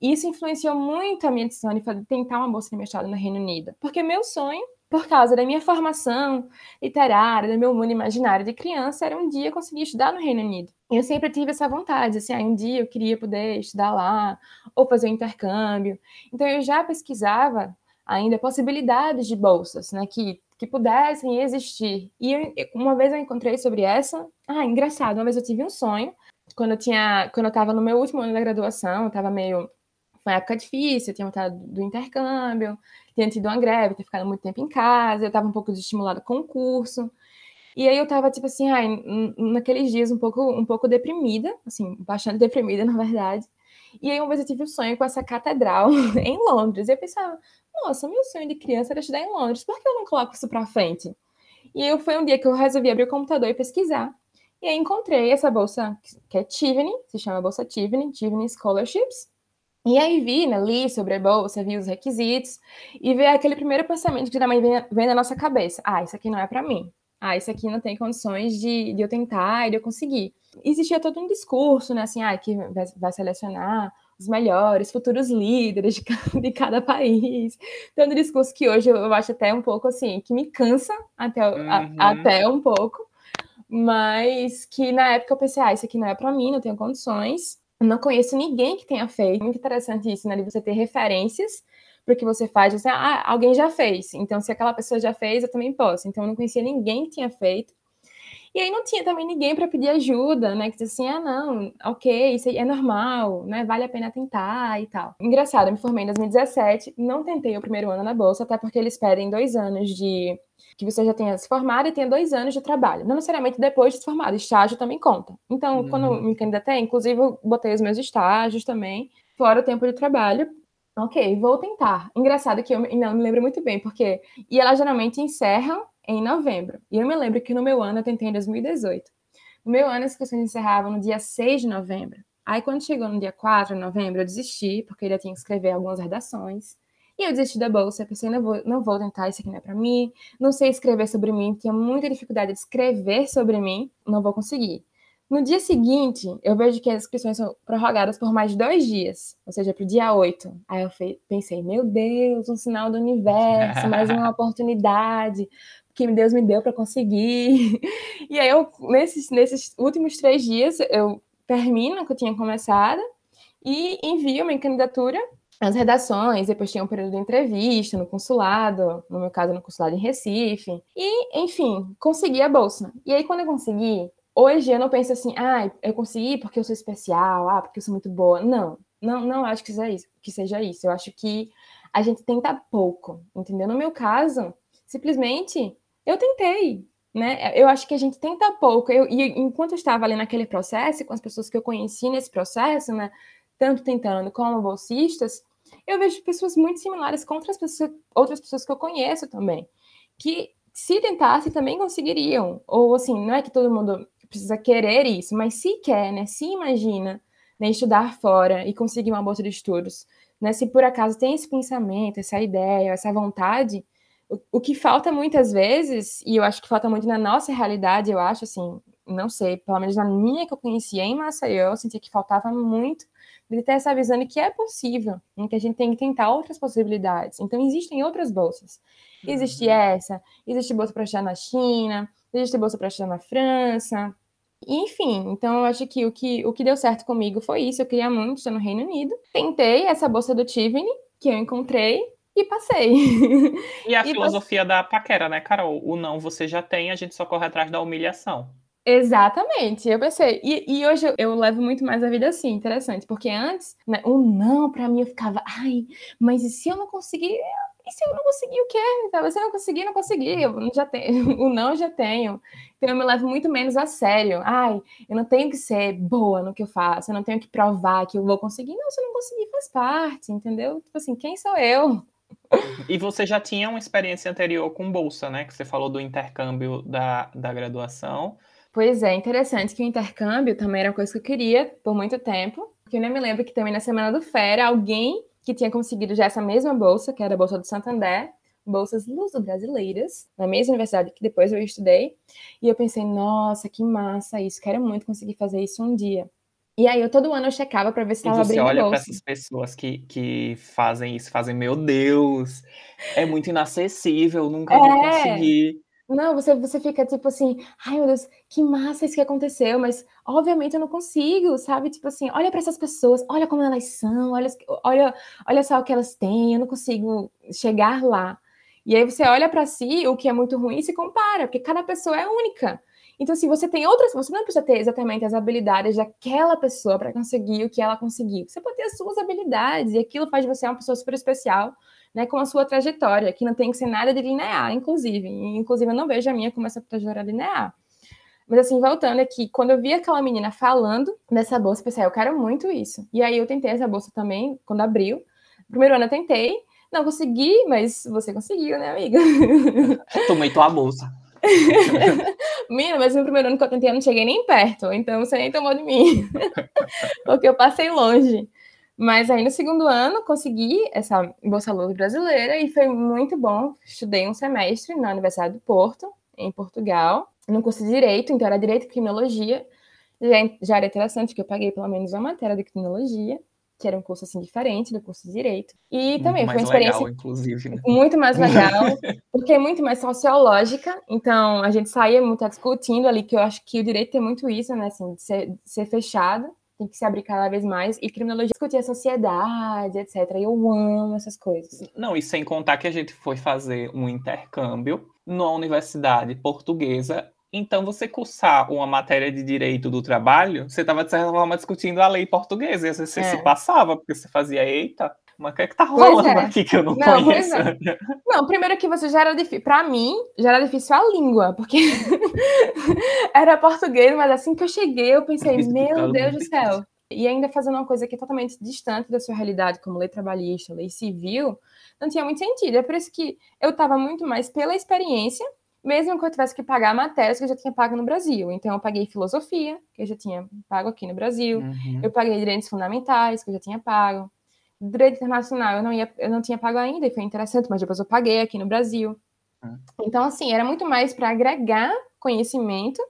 E isso influenciou muito a minha decisão de tentar uma bolsa de mestrado no Reino Unido, porque meu sonho, por causa da minha formação literária, do meu mundo imaginário de criança, era um dia conseguir estudar no Reino Unido. E eu sempre tive essa vontade, assim, ah, um dia eu queria poder estudar lá, ou fazer um intercâmbio. Então eu já pesquisava ainda possibilidades de bolsas, né, que que pudessem existir. E eu, uma vez eu encontrei sobre essa. Ah, engraçado, uma vez eu tive um sonho, quando eu tinha, quando eu estava no meu último ano da graduação, eu estava meio foi uma época difícil, eu tinha voltado do intercâmbio, tinha tido uma greve, tinha ficado muito tempo em casa, eu estava um pouco desestimulada com o curso. E aí eu estava tipo assim, ai, naqueles dias um pouco um pouco deprimida, assim, bastante deprimida, na verdade. E aí uma vez eu tive um sonho com essa catedral em Londres. E eu pensava, nossa, meu sonho de criança era estudar em Londres, por que eu não coloco isso para frente? E foi um dia que eu resolvi abrir o computador e pesquisar. E aí encontrei essa bolsa que é Tivany, se chama Bolsa Tivany, Tivany Scholarships. E aí vi, né, li sobre a bolsa, vi os requisitos e vi aquele primeiro pensamento que também vem, vem na nossa cabeça. Ah, isso aqui não é para mim. Ah, isso aqui não tem condições de, de eu tentar e de eu conseguir. Existia todo um discurso, né, assim, ah, que vai, vai selecionar os melhores futuros líderes de cada, de cada país. Então, um discurso que hoje eu acho até um pouco assim, que me cansa até, uhum. a, até um pouco, mas que na época eu pensei, ah, isso aqui não é para mim, não tenho condições. Eu não conheço ninguém que tenha feito. Muito interessante isso, né? De você ter referências para o que você faz. Você, ah, alguém já fez. Então, se aquela pessoa já fez, eu também posso. Então, eu não conhecia ninguém que tinha feito. E aí não tinha também ninguém para pedir ajuda, né? Que disse assim, ah, não, ok, isso é normal, né? Vale a pena tentar e tal. Engraçado, eu me formei em 2017, não tentei o primeiro ano na bolsa, até porque eles pedem dois anos de que você já tenha se formado e tenha dois anos de trabalho. Não necessariamente depois de se formado, estágio também conta. Então, uhum. quando me candidatei, inclusive, eu botei os meus estágios também, fora o tempo de trabalho, ok, vou tentar. Engraçado que eu não me lembro muito bem, porque. E elas geralmente encerram em novembro. E eu me lembro que no meu ano eu tentei em 2018. No meu ano as inscrições encerravam no dia 6 de novembro. Aí quando chegou no dia 4 de novembro, eu desisti, porque eu tinha que escrever algumas redações. E eu desisti da bolsa, eu pensei, não vou, não vou tentar, isso aqui não é para mim. Não sei escrever sobre mim, tinha muita dificuldade de escrever sobre mim, não vou conseguir. No dia seguinte, eu vejo que as inscrições são prorrogadas por mais dois dias, ou seja, para o dia 8. Aí eu pensei, meu Deus, um sinal do universo, mais uma oportunidade que Deus me deu para conseguir. E aí eu, nesses, nesses últimos três dias, eu termino o que eu tinha começado e envio minha candidatura às redações, depois tinha um período de entrevista no consulado, no meu caso no consulado em Recife, e, enfim, consegui a bolsa. E aí, quando eu consegui, hoje eu não penso assim, ah, eu consegui porque eu sou especial, ah, porque eu sou muito boa. Não, não, não acho que seja isso. Que seja isso. Eu acho que a gente tenta pouco, entendeu? No meu caso, simplesmente eu tentei, né? Eu acho que a gente tenta pouco. Eu, e enquanto eu estava ali naquele processo, com as pessoas que eu conheci nesse processo, né? Tanto tentando como bolsistas, eu vejo pessoas muito similares com outras pessoas, outras pessoas que eu conheço também, que se tentassem também conseguiriam. Ou assim, não é que todo mundo precisa querer isso, mas se quer, né? Se imagina né, estudar fora e conseguir uma bolsa de estudos, né? Se por acaso tem esse pensamento, essa ideia, essa vontade, o, que falta muitas vezes, e eu acho que falta muito na nossa realidade, eu acho, assim, não sei, pelo menos na minha que eu conhecia em Maceió, eu sentia que faltava muito de ter essa visão de que é possível, em que a gente tem que tentar outras possibilidades. Então, existem outras bolsas. Existe uhum. essa, existe bolsa para estudar na China, existe bolsa para estudar na França, enfim, então eu acho que o, que o que deu certo comigo foi isso. Eu queria muito estar no Reino Unido. Tentei essa bolsa do Tivini, que eu encontrei, e passei. E a e filosofia passe... da paquera, né, Carol? O não você já tem, a gente só corre atrás da humilhação. Exatamente, eu pensei. E, e hoje eu, eu, levo muito mais a vida assim, interessante, porque antes, né, o não para mim eu ficava, ai, mas e se eu não conseguir? E se eu não conseguir o quê? Então, se eu não conseguir, não consegui. Eu já tenho, o não eu já tenho. Então eu me levo muito menos a sério. Ai, eu não tenho que ser boa no que eu faço, eu não tenho que provar que eu vou conseguir. Não, se eu não conseguir, faz parte, entendeu? Tipo assim, quem sou eu? E você já tinha uma experiência anterior com bolsa, né? Que você falou do intercâmbio da, da graduação. Pois é, interessante que o intercâmbio também era uma coisa que eu queria por muito tempo. Porque eu nem me lembro que também na semana do Fera, alguém que tinha conseguido já essa mesma bolsa, que era a Bolsa do Santander, bolsas luso-brasileiras, na mesma universidade que depois eu estudei. E eu pensei, nossa, que massa isso, quero muito conseguir fazer isso um dia. E aí eu todo ano eu checava para ver se estava abrindo bolsa. você olha para essas pessoas que, que fazem isso, fazem, meu Deus, é muito inacessível, nunca é. vou conseguir. Não, você, você fica tipo assim, ai meu Deus, que massa isso que aconteceu, mas obviamente eu não consigo, sabe? Tipo assim, olha para essas pessoas, olha como elas são, olha, olha, olha só o que elas têm, eu não consigo chegar lá. E aí você olha para si, o que é muito ruim, e se compara, porque cada pessoa é única. Então, se você tem outras, você não precisa ter exatamente as habilidades daquela pessoa para conseguir o que ela conseguiu. Você pode ter as suas habilidades e aquilo faz de você uma pessoa super especial, né, com a sua trajetória, que não tem que ser nada de linear, inclusive. Inclusive, eu não vejo a minha como essa trajetória linear. Mas assim, voltando aqui, quando eu vi aquela menina falando dessa bolsa, eu pensei, ah, eu quero muito isso. E aí eu tentei essa bolsa também, quando abriu. primeiro ano eu tentei, não consegui, mas você conseguiu, né, amiga? Tomei tua bolsa. Mina, mas no primeiro ano que eu tentei, eu não cheguei nem perto, então você nem tomou de mim. Porque eu passei longe. Mas aí no segundo ano consegui essa Bolsa Luz brasileira e foi muito bom. Estudei um semestre na Universidade do Porto, em Portugal, no curso de Direito, então era Direito e Criminologia. Já, já era interessante, porque eu paguei pelo menos uma matéria de criminologia que era um curso assim diferente do curso de direito. E também foi uma experiência legal, inclusive, né? muito mais legal, porque é muito mais sociológica. Então a gente saía muito discutindo ali que eu acho que o direito tem muito isso, né, assim, de ser, de ser fechado, tem que se abrir cada vez mais e criminologia discutir a sociedade, etc. E eu amo essas coisas. Não, e sem contar que a gente foi fazer um intercâmbio numa universidade portuguesa então, você cursar uma matéria de direito do trabalho, você estava, de certa forma, discutindo a lei portuguesa. E às vezes você é. se passava, porque você fazia, eita, mas o que é que tá rolando é. aqui que eu não, não conheço? É. Não, primeiro que você já era difícil. Para mim, já era difícil a língua, porque era português, mas assim que eu cheguei, eu pensei, meu Deus do céu. e ainda fazendo uma coisa que é totalmente distante da sua realidade, como lei trabalhista, lei civil, não tinha muito sentido. É por isso que eu estava muito mais pela experiência, mesmo que eu tivesse que pagar matérias que eu já tinha pago no Brasil. Então, eu paguei filosofia, que eu já tinha pago aqui no Brasil, uhum. eu paguei direitos fundamentais, que eu já tinha pago. Direito internacional eu não, ia, eu não tinha pago ainda, e foi interessante, mas depois eu paguei aqui no Brasil. Uhum. Então, assim, era muito mais para agregar conhecimento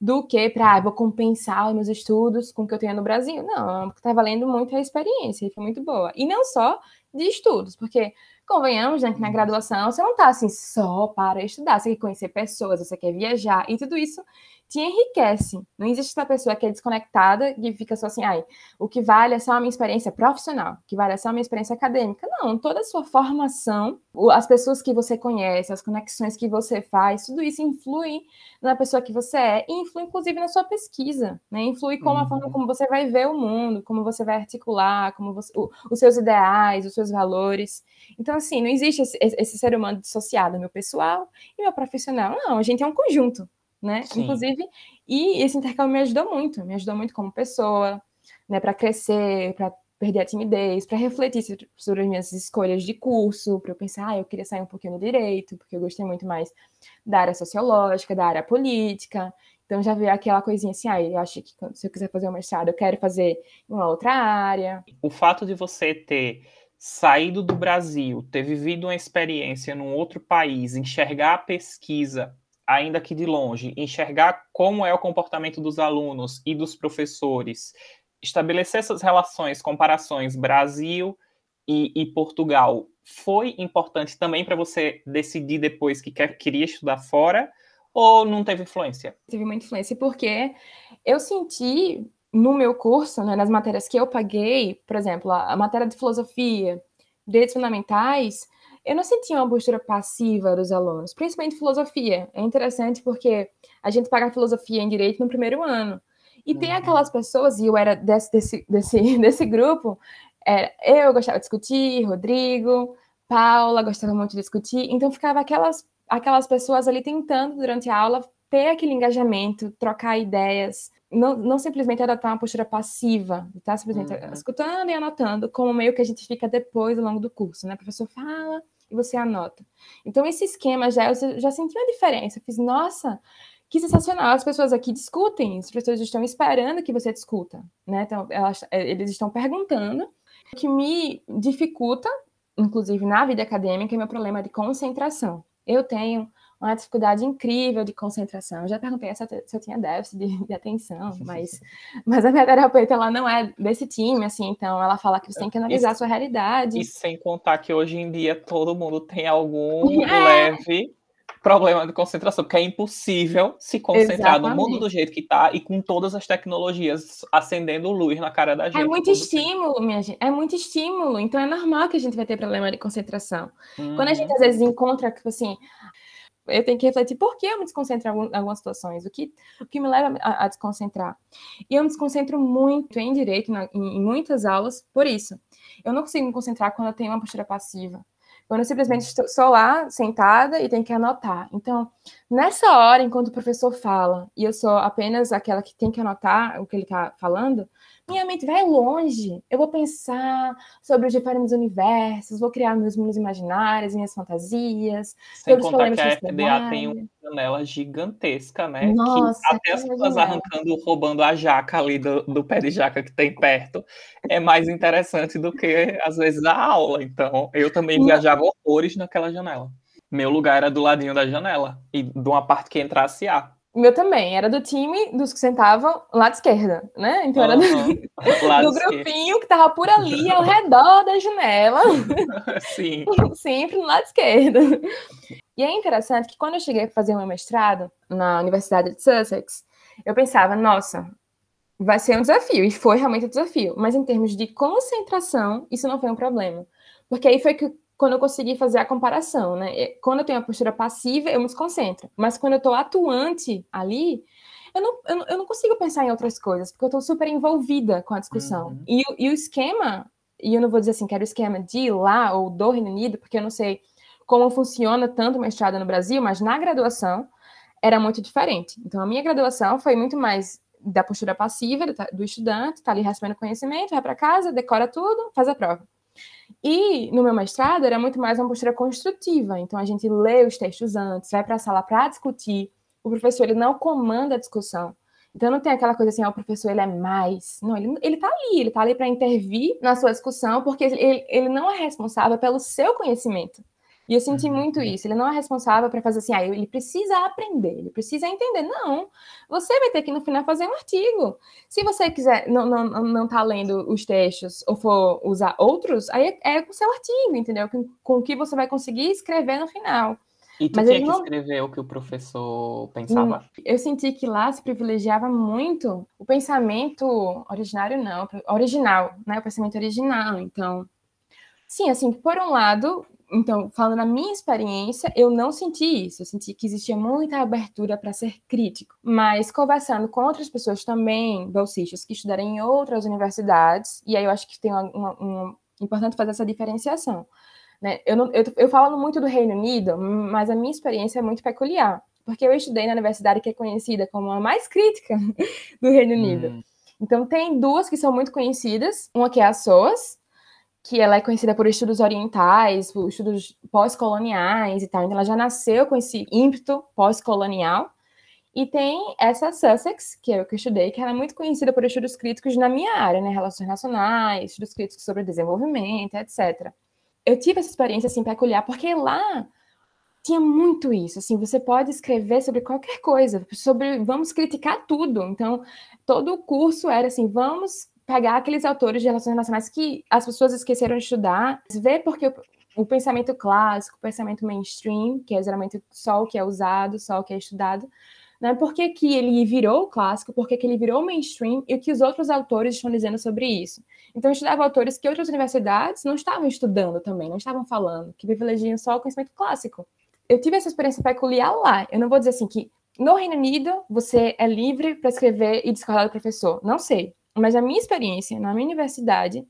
do que para, ah, vou compensar os meus estudos com o que eu tenho no Brasil. Não, está valendo muito a experiência, e foi muito boa. E não só de estudos, porque convenhamos, né, que na graduação você não está assim só para estudar, você quer conhecer pessoas, você quer viajar, e tudo isso te enriquece. Não existe essa pessoa que é desconectada e fica só assim, ai, o que vale é só a minha experiência profissional, o que vale é só a minha experiência acadêmica. Não, toda a sua formação, as pessoas que você conhece, as conexões que você faz, tudo isso influi na pessoa que você é e influi inclusive na sua pesquisa, né? Influi com a forma uhum. como você vai ver o mundo, como você vai articular, como você, o, os seus ideais, os seus valores. Então, assim, não existe esse, esse ser humano dissociado, meu pessoal e meu profissional. Não, a gente é um conjunto né? Sim. Inclusive, e esse intercâmbio me ajudou muito, me ajudou muito como pessoa, né, para crescer, para perder a timidez, para refletir sobre as minhas escolhas de curso, para eu pensar, ah, eu queria sair um pouquinho no direito, porque eu gostei muito mais da área sociológica, da área política. Então já veio aquela coisinha assim, ah, eu acho que se eu quiser fazer um mestrado, eu quero fazer em uma outra área. O fato de você ter saído do Brasil, ter vivido uma experiência num outro país, enxergar a pesquisa ainda que de longe, enxergar como é o comportamento dos alunos e dos professores, estabelecer essas relações, comparações Brasil e, e Portugal, foi importante também para você decidir depois que quer, queria estudar fora ou não teve influência? Teve muita influência porque eu senti no meu curso, né, nas matérias que eu paguei, por exemplo, a, a matéria de filosofia, direitos fundamentais, eu não sentia uma postura passiva dos alunos, principalmente filosofia. É interessante porque a gente paga filosofia em direito no primeiro ano. E uhum. tem aquelas pessoas, e eu era desse, desse, desse, desse grupo, era, eu gostava de discutir, Rodrigo, Paula gostava muito de discutir, então ficava aquelas, aquelas pessoas ali tentando, durante a aula, ter aquele engajamento, trocar ideias, não, não simplesmente adotar uma postura passiva, tá simplesmente uhum. escutando e anotando, como meio que a gente fica depois ao longo do curso, né? O professor fala e você anota. Então, esse esquema já, eu já senti uma diferença. Eu fiz, nossa, que sensacional, as pessoas aqui discutem, as pessoas estão esperando que você discuta, né? Então, elas, é, eles estão perguntando. O que me dificulta, inclusive na vida acadêmica, é meu problema de concentração. Eu tenho uma dificuldade incrível de concentração. Eu já perguntei se eu, se eu tinha déficit de, de, atenção, mas, mas a minha terapeuta ela não é desse time, assim, então ela fala que você tem que analisar a sua realidade. E sem contar que hoje em dia todo mundo tem algum é. leve problema de concentração, porque é impossível se concentrar Exatamente. no mundo do jeito que está e com todas as tecnologias acendendo luz na cara da é gente. É muito estímulo, tempo. minha gente. É muito estímulo. Então é normal que a gente vai ter problema de concentração. Hum. Quando a gente uhum. às vezes encontra, tipo assim, eu tenho que refletir por que eu me desconcentro em algumas situações, o que, o que me leva a, a desconcentrar. E eu me desconcentro muito em direito, na, em, em, muitas aulas, por isso. Eu não consigo me concentrar quando eu tenho uma postura passiva. Quando eu simplesmente estou, estou lá, sentada, e tenho que anotar. Então, nessa hora, enquanto o professor fala, e eu sou apenas aquela que tem que anotar o que ele está falando, minha mente vai longe. Eu vou pensar sobre os diferentes universos, vou criar meus mundos imaginários, minhas fantasias. Sem contar que a FDA tem uma janela gigantesca, né? Nossa, que até as pessoas arrancando, roubando a jaca ali do, do pé de jaca que tem perto é mais interessante do que, às vezes, a aula. Então, eu também viajava horrores naquela janela. Meu lugar era do ladinho da janela e de uma parte que entrasse ar. O meu também, era do time dos que sentavam lado esquerda, né? Então era do, do grupinho que tava por ali, ao redor da janela. Sim. Sempre no lado esquerdo. E é interessante que quando eu cheguei a fazer meu mestrado na Universidade de Sussex, eu pensava, nossa, vai ser um desafio. E foi realmente um desafio. Mas em termos de concentração, isso não foi um problema. Porque aí foi que quando eu consegui fazer a comparação, né? Quando eu tenho a postura passiva, eu me desconcentro. Mas quando eu estou atuante ali, eu não, eu, eu, não consigo pensar em outras coisas, porque eu estou super envolvida com a discussão. Uhum. E, e, o esquema, e eu não vou dizer assim, que era o esquema de lá ou do Reino Unido, porque eu não sei como funciona tanto o mestrado no Brasil, mas na graduação era muito diferente. Então, a minha graduação foi muito mais da postura passiva do estudante, está ali recebendo conhecimento, vai para casa, decora tudo, faz a prova. E no meu mestrado era muito mais uma postura construtiva, então a gente lê os textos antes, vai para a sala para discutir. O professor ele não comanda a discussão. Então não tem aquela coisa assim, ó, o professor ele é mais. Não, ele, ele tá ali, ele tá ali para intervir na sua discussão, porque ele, ele não é responsável pelo seu conhecimento. E eu senti uhum. muito isso. Ele não é responsável para fazer assim, ah, ele precisa aprender, ele precisa entender. Não. Você vai ter que, no final, fazer um artigo. Se você quiser, não, não, não tá lendo os textos ou for usar outros, aí é, é o seu artigo, entendeu? Com, com o que você vai conseguir escrever no final. E tu Mas tinha que não... escrever o que o professor pensava? Hum, eu senti que lá se privilegiava muito o pensamento originário, não, original, né? O pensamento original. Então, sim, assim, por um lado, então, falando na minha experiência, eu não senti isso. Eu senti que existia muita abertura para ser crítico. Mas conversando com outras pessoas também, bolsistas, que estudaram em outras universidades, e aí eu acho que tem uma, uma, importante fazer essa diferenciação. Né? Eu, não, eu, eu falo muito do Reino Unido, mas a minha experiência é muito peculiar, porque eu estudei na universidade que é conhecida como a mais crítica do Reino Unido. Hum. Então, tem duas que são muito conhecidas, uma que é a SOAS, que ela é conhecida por estudos orientais, por estudos pós-coloniais e tal. Então, ela já nasceu com esse ímpeto pós-colonial. E tem essa Sussex, que é o que eu estudei, que ela é muito conhecida por estudos críticos na minha área, né? Relações nacionais, estudos críticos sobre desenvolvimento, etc. Eu tive essa experiência, assim, peculiar, porque lá tinha muito isso, assim, você pode escrever sobre qualquer coisa, sobre, vamos criticar tudo. Então, todo o curso era assim, vamos pegar aqueles autores de relações internacionais que as pessoas esqueceram de estudar, ver porque o, o pensamento clássico, o pensamento mainstream, que é geralmente só o que é usado, só o que é estudado, né? Por que, que ele virou clássico, por que, que ele virou mainstream e o que os outros autores estão dizendo sobre isso. Então, eu estudava autores que outras universidades não estavam estudando também, não estavam falando, que privilegiam só o conhecimento clássico. Eu tive essa experiência peculiar lá. Eu não vou dizer assim que no Reino Unido você é livre para escrever e discordar do professor. Não sei. Mas a minha experiência na minha universidade,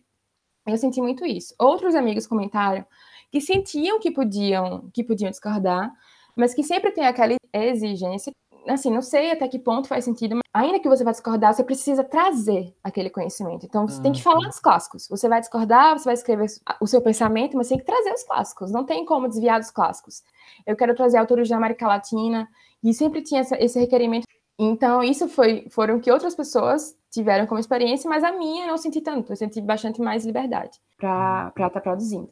eu senti muito isso. Outros amigos comentaram que sentiam que podiam, que podiam discordar, mas que sempre tem aquela exigência. Assim, não sei até que ponto faz sentido, mas ainda que você vá discordar, você precisa trazer aquele conhecimento. Então, você uhum. tem que falar dos clássicos. Você vai discordar, você vai escrever o seu pensamento, mas tem que trazer os clássicos. Não tem como desviar dos clássicos. Eu quero trazer autores da América Latina, e sempre tinha esse requerimento. Então, isso foi, foram que outras pessoas tiveram como experiência, mas a minha eu não senti tanto, eu senti bastante mais liberdade para estar tá produzindo.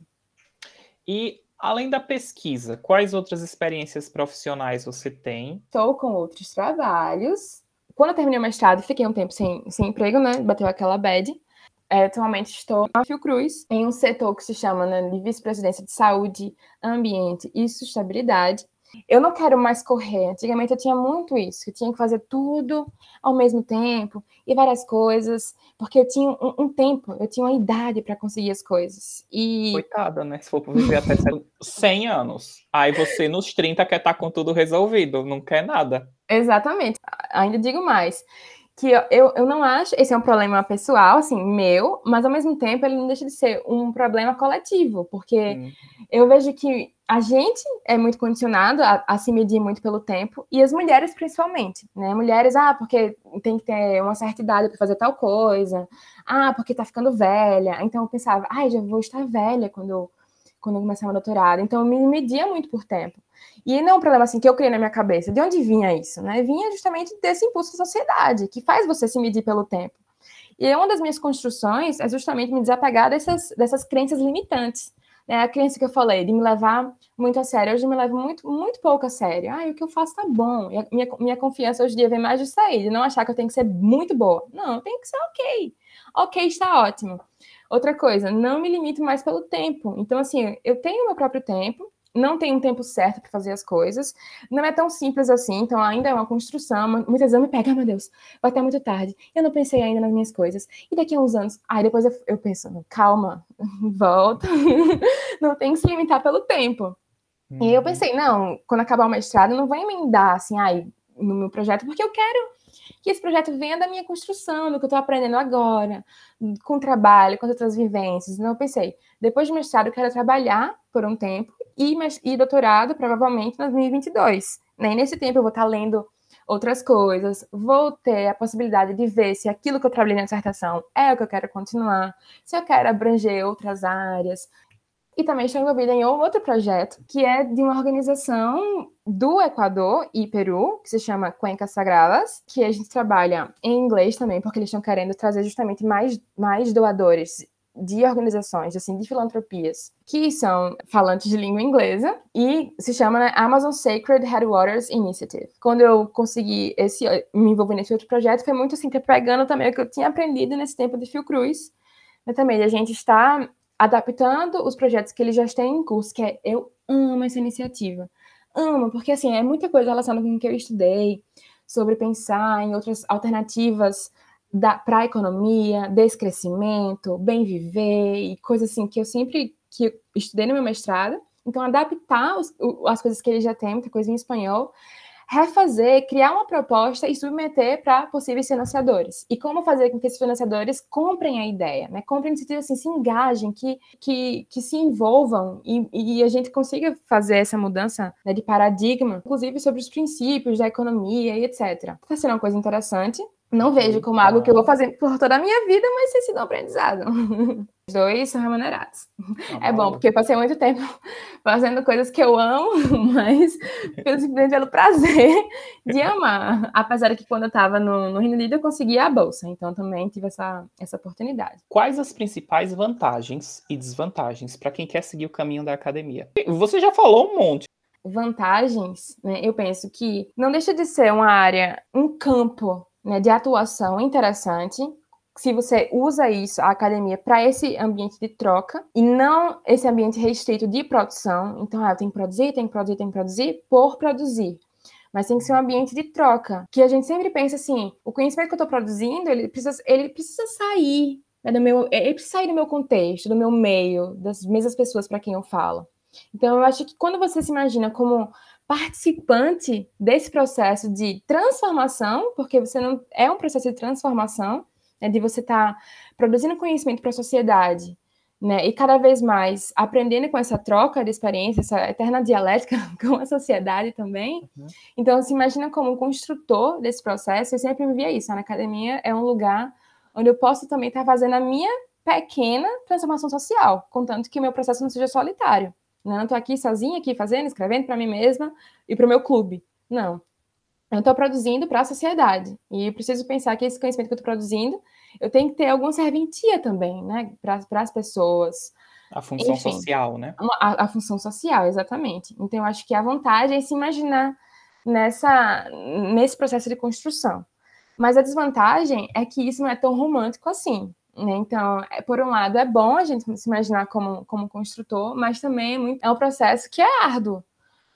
E além da pesquisa, quais outras experiências profissionais você tem? Estou com outros trabalhos. Quando eu terminei o mestrado, fiquei um tempo sem, sem emprego, né? Bateu aquela bad. É, atualmente estou na Fiocruz, em um setor que se chama né, de Vice-Presidência de Saúde, Ambiente e Sustentabilidade. Eu não quero mais correr. Antigamente eu tinha muito isso, eu tinha que fazer tudo ao mesmo tempo e várias coisas, porque eu tinha um, um tempo, eu tinha uma idade para conseguir as coisas. E coitada, né? Se for para viver até 100 anos, aí você nos 30 quer estar tá com tudo resolvido, não quer nada. Exatamente. Ainda digo mais que eu, eu não acho, esse é um problema pessoal, assim, meu, mas ao mesmo tempo ele não deixa de ser um problema coletivo, porque hum. eu vejo que a gente é muito condicionado a, a, se medir muito pelo tempo, e as mulheres principalmente, né? Mulheres, ah, porque tem que ter uma certa idade para fazer tal coisa, ah, porque tá ficando velha. Então eu pensava, ai, ah, já vou estar velha quando, quando eu começar meu doutorado. Então eu me media muito por tempo. E não é um problema assim que eu criei na minha cabeça. De onde vinha isso? Né? Vinha justamente desse impulso da sociedade, que faz você se medir pelo tempo. E uma das minhas construções é justamente me desapegar dessas, dessas crenças limitantes. Né? A crença que eu falei, de me levar muito a sério. Hoje eu me levo muito, muito pouco a sério. Ah, o que eu faço tá bom. E minha, minha confiança hoje em dia vem mais disso aí, de não achar que eu tenho que ser muito boa. Não, tenho que ser ok. Ok está ótimo. Outra coisa, não me limito mais pelo tempo. Então, assim, eu tenho meu próprio tempo, não tem um tempo certo para fazer as coisas, não é tão simples assim, então ainda é uma construção. Muitas vezes eu me pego, ah, meu Deus, vai estar muito tarde, eu não pensei ainda nas minhas coisas, e daqui a uns anos, aí depois eu, eu penso, calma, volta, não tem que se limitar pelo tempo. Uhum. E eu pensei, não, quando acabar o mestrado, eu não vou emendar assim, ai, no meu projeto, porque eu quero que esse projeto venha da minha construção, do que eu estou aprendendo agora, com o trabalho, com as outras vivências. Então, eu pensei, depois de mestrado, eu quero trabalhar por um tempo e, e doutorado, provavelmente, em 2022. Né? E nesse tempo, eu vou estar lendo outras coisas, vou ter a possibilidade de ver se aquilo que eu trabalhei na dissertação é o que eu quero continuar, se eu quero abranger outras áreas. E também estou envolvida em outro projeto, que é de uma organização do Equador e Peru, que se chama Cuencas Sagradas, que a gente trabalha em inglês também, porque eles estão querendo trazer justamente mais, mais doadores de organizações, assim, de filantropias, que são falantes de língua inglesa e se chama né, Amazon Sacred Headwaters Initiative. Quando eu consegui esse, me envolver nesse outro projeto, foi muito assim, pegando também o que eu tinha aprendido nesse tempo de Fiocruz, né, também a gente está adaptando os projetos que eles já têm em curso, que é, eu amo essa iniciativa. Amo, porque assim, é muita coisa relacionada com o que eu estudei, sobre pensar em outras alternativas para a economia, descrescimento, bem viver e coisas assim que eu sempre que estudei no meu mestrado. Então, adaptar os, as coisas que ele já tem, muita coisa em espanhol, refazer, criar uma proposta e submeter para possíveis financiadores. E como fazer com que esses financiadores comprem a ideia, né? Comprem no sentido assim, se engajem, que, que, que se envolvam e, e a gente consiga fazer essa mudança né, de paradigma, inclusive sobre os princípios da economia e etc. Está sendo uma coisa interessante. Não vejo como algo que eu vou fazer por toda a minha vida, mas tem sido um aprendizado. Os dois são remunerados. Tá é bom, porque eu passei muito tempo fazendo coisas que eu amo, mas simplesmente pelo prazer de amar. Apesar de que quando eu estava no, no Reino Unido eu conseguia a bolsa, então também tive essa, essa oportunidade. Quais as principais vantagens e desvantagens para quem quer seguir o caminho da academia? Você já falou um monte vantagens, né, eu penso que não deixa de ser uma área, um campo né, de atuação interessante, se você usa isso, a academia, para esse ambiente de troca e não esse ambiente restrito de produção. Então, ah, eu tenho que produzir, tenho que produzir, tenho que produzir por produzir. Mas tem que ser um ambiente de troca. Que a gente sempre pensa assim: o conhecimento que eu estou produzindo, ele precisa, ele precisa sair né, do meu. Ele precisa sair do meu contexto, do meu meio, das mesmas pessoas para quem eu falo. Então, eu acho que quando você se imagina como participante desse processo de transformação, porque você não é um processo de transformação, né, de você estar tá produzindo conhecimento para a sociedade, né, e cada vez mais aprendendo com essa troca de experiência, essa eterna dialética com a sociedade também. Uhum. Então, se imagina como um construtor desse processo, eu sempre me via isso, na academia é um lugar onde eu posso também estar tá fazendo a minha pequena transformação social, contanto que o meu processo não seja solitário. Né? Não estou aqui sozinha, aqui fazendo, escrevendo para mim mesma e para o meu clube. Não. Eu estou produzindo para a sociedade. E preciso pensar que esse conhecimento que eu estou produzindo, eu tenho que ter alguma serventia também, né? Para as pessoas. A função Enfim, social, né? A, a, função social, exatamente. Então, eu acho que a vantagem é se imaginar nessa, nesse processo de construção. Mas a desvantagem é que isso não é tão romântico assim. Né? Então, é, por um lado, é bom a gente se imaginar como, como construtor, mas também é, muito, é um processo que é árduo,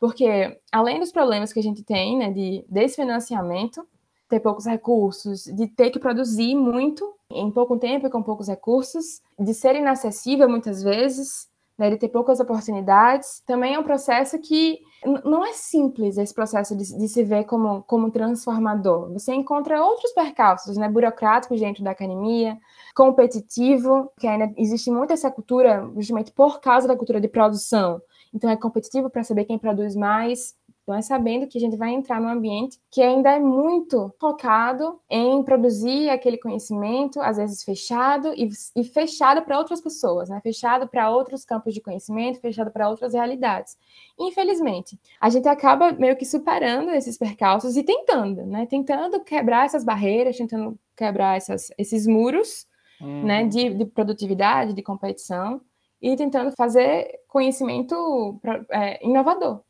porque além dos problemas que a gente tem, né, de desfinanciamento, ter poucos recursos, de ter que produzir muito em pouco tempo e com poucos recursos, de ser inacessível muitas vezes, né, de ter poucas oportunidades, também é um processo que não é simples esse processo de, de, se ver como, como transformador. Você encontra outros percalços, né, burocráticos dentro da academia, competitivo, que ainda existe muito essa cultura, justamente por causa da cultura de produção. Então é competitivo para saber quem produz mais, então, é sabendo que a gente vai entrar num ambiente que ainda é muito focado em produzir aquele conhecimento, às vezes fechado, e, e fechado para outras pessoas, né? Fechado para outros campos de conhecimento, fechado para outras realidades. Infelizmente, a gente acaba meio que superando esses percalços e tentando, né? Tentando quebrar essas barreiras, tentando quebrar essas, esses muros, uhum. né? De, de produtividade, de competição, e tentando fazer conhecimento é, inovador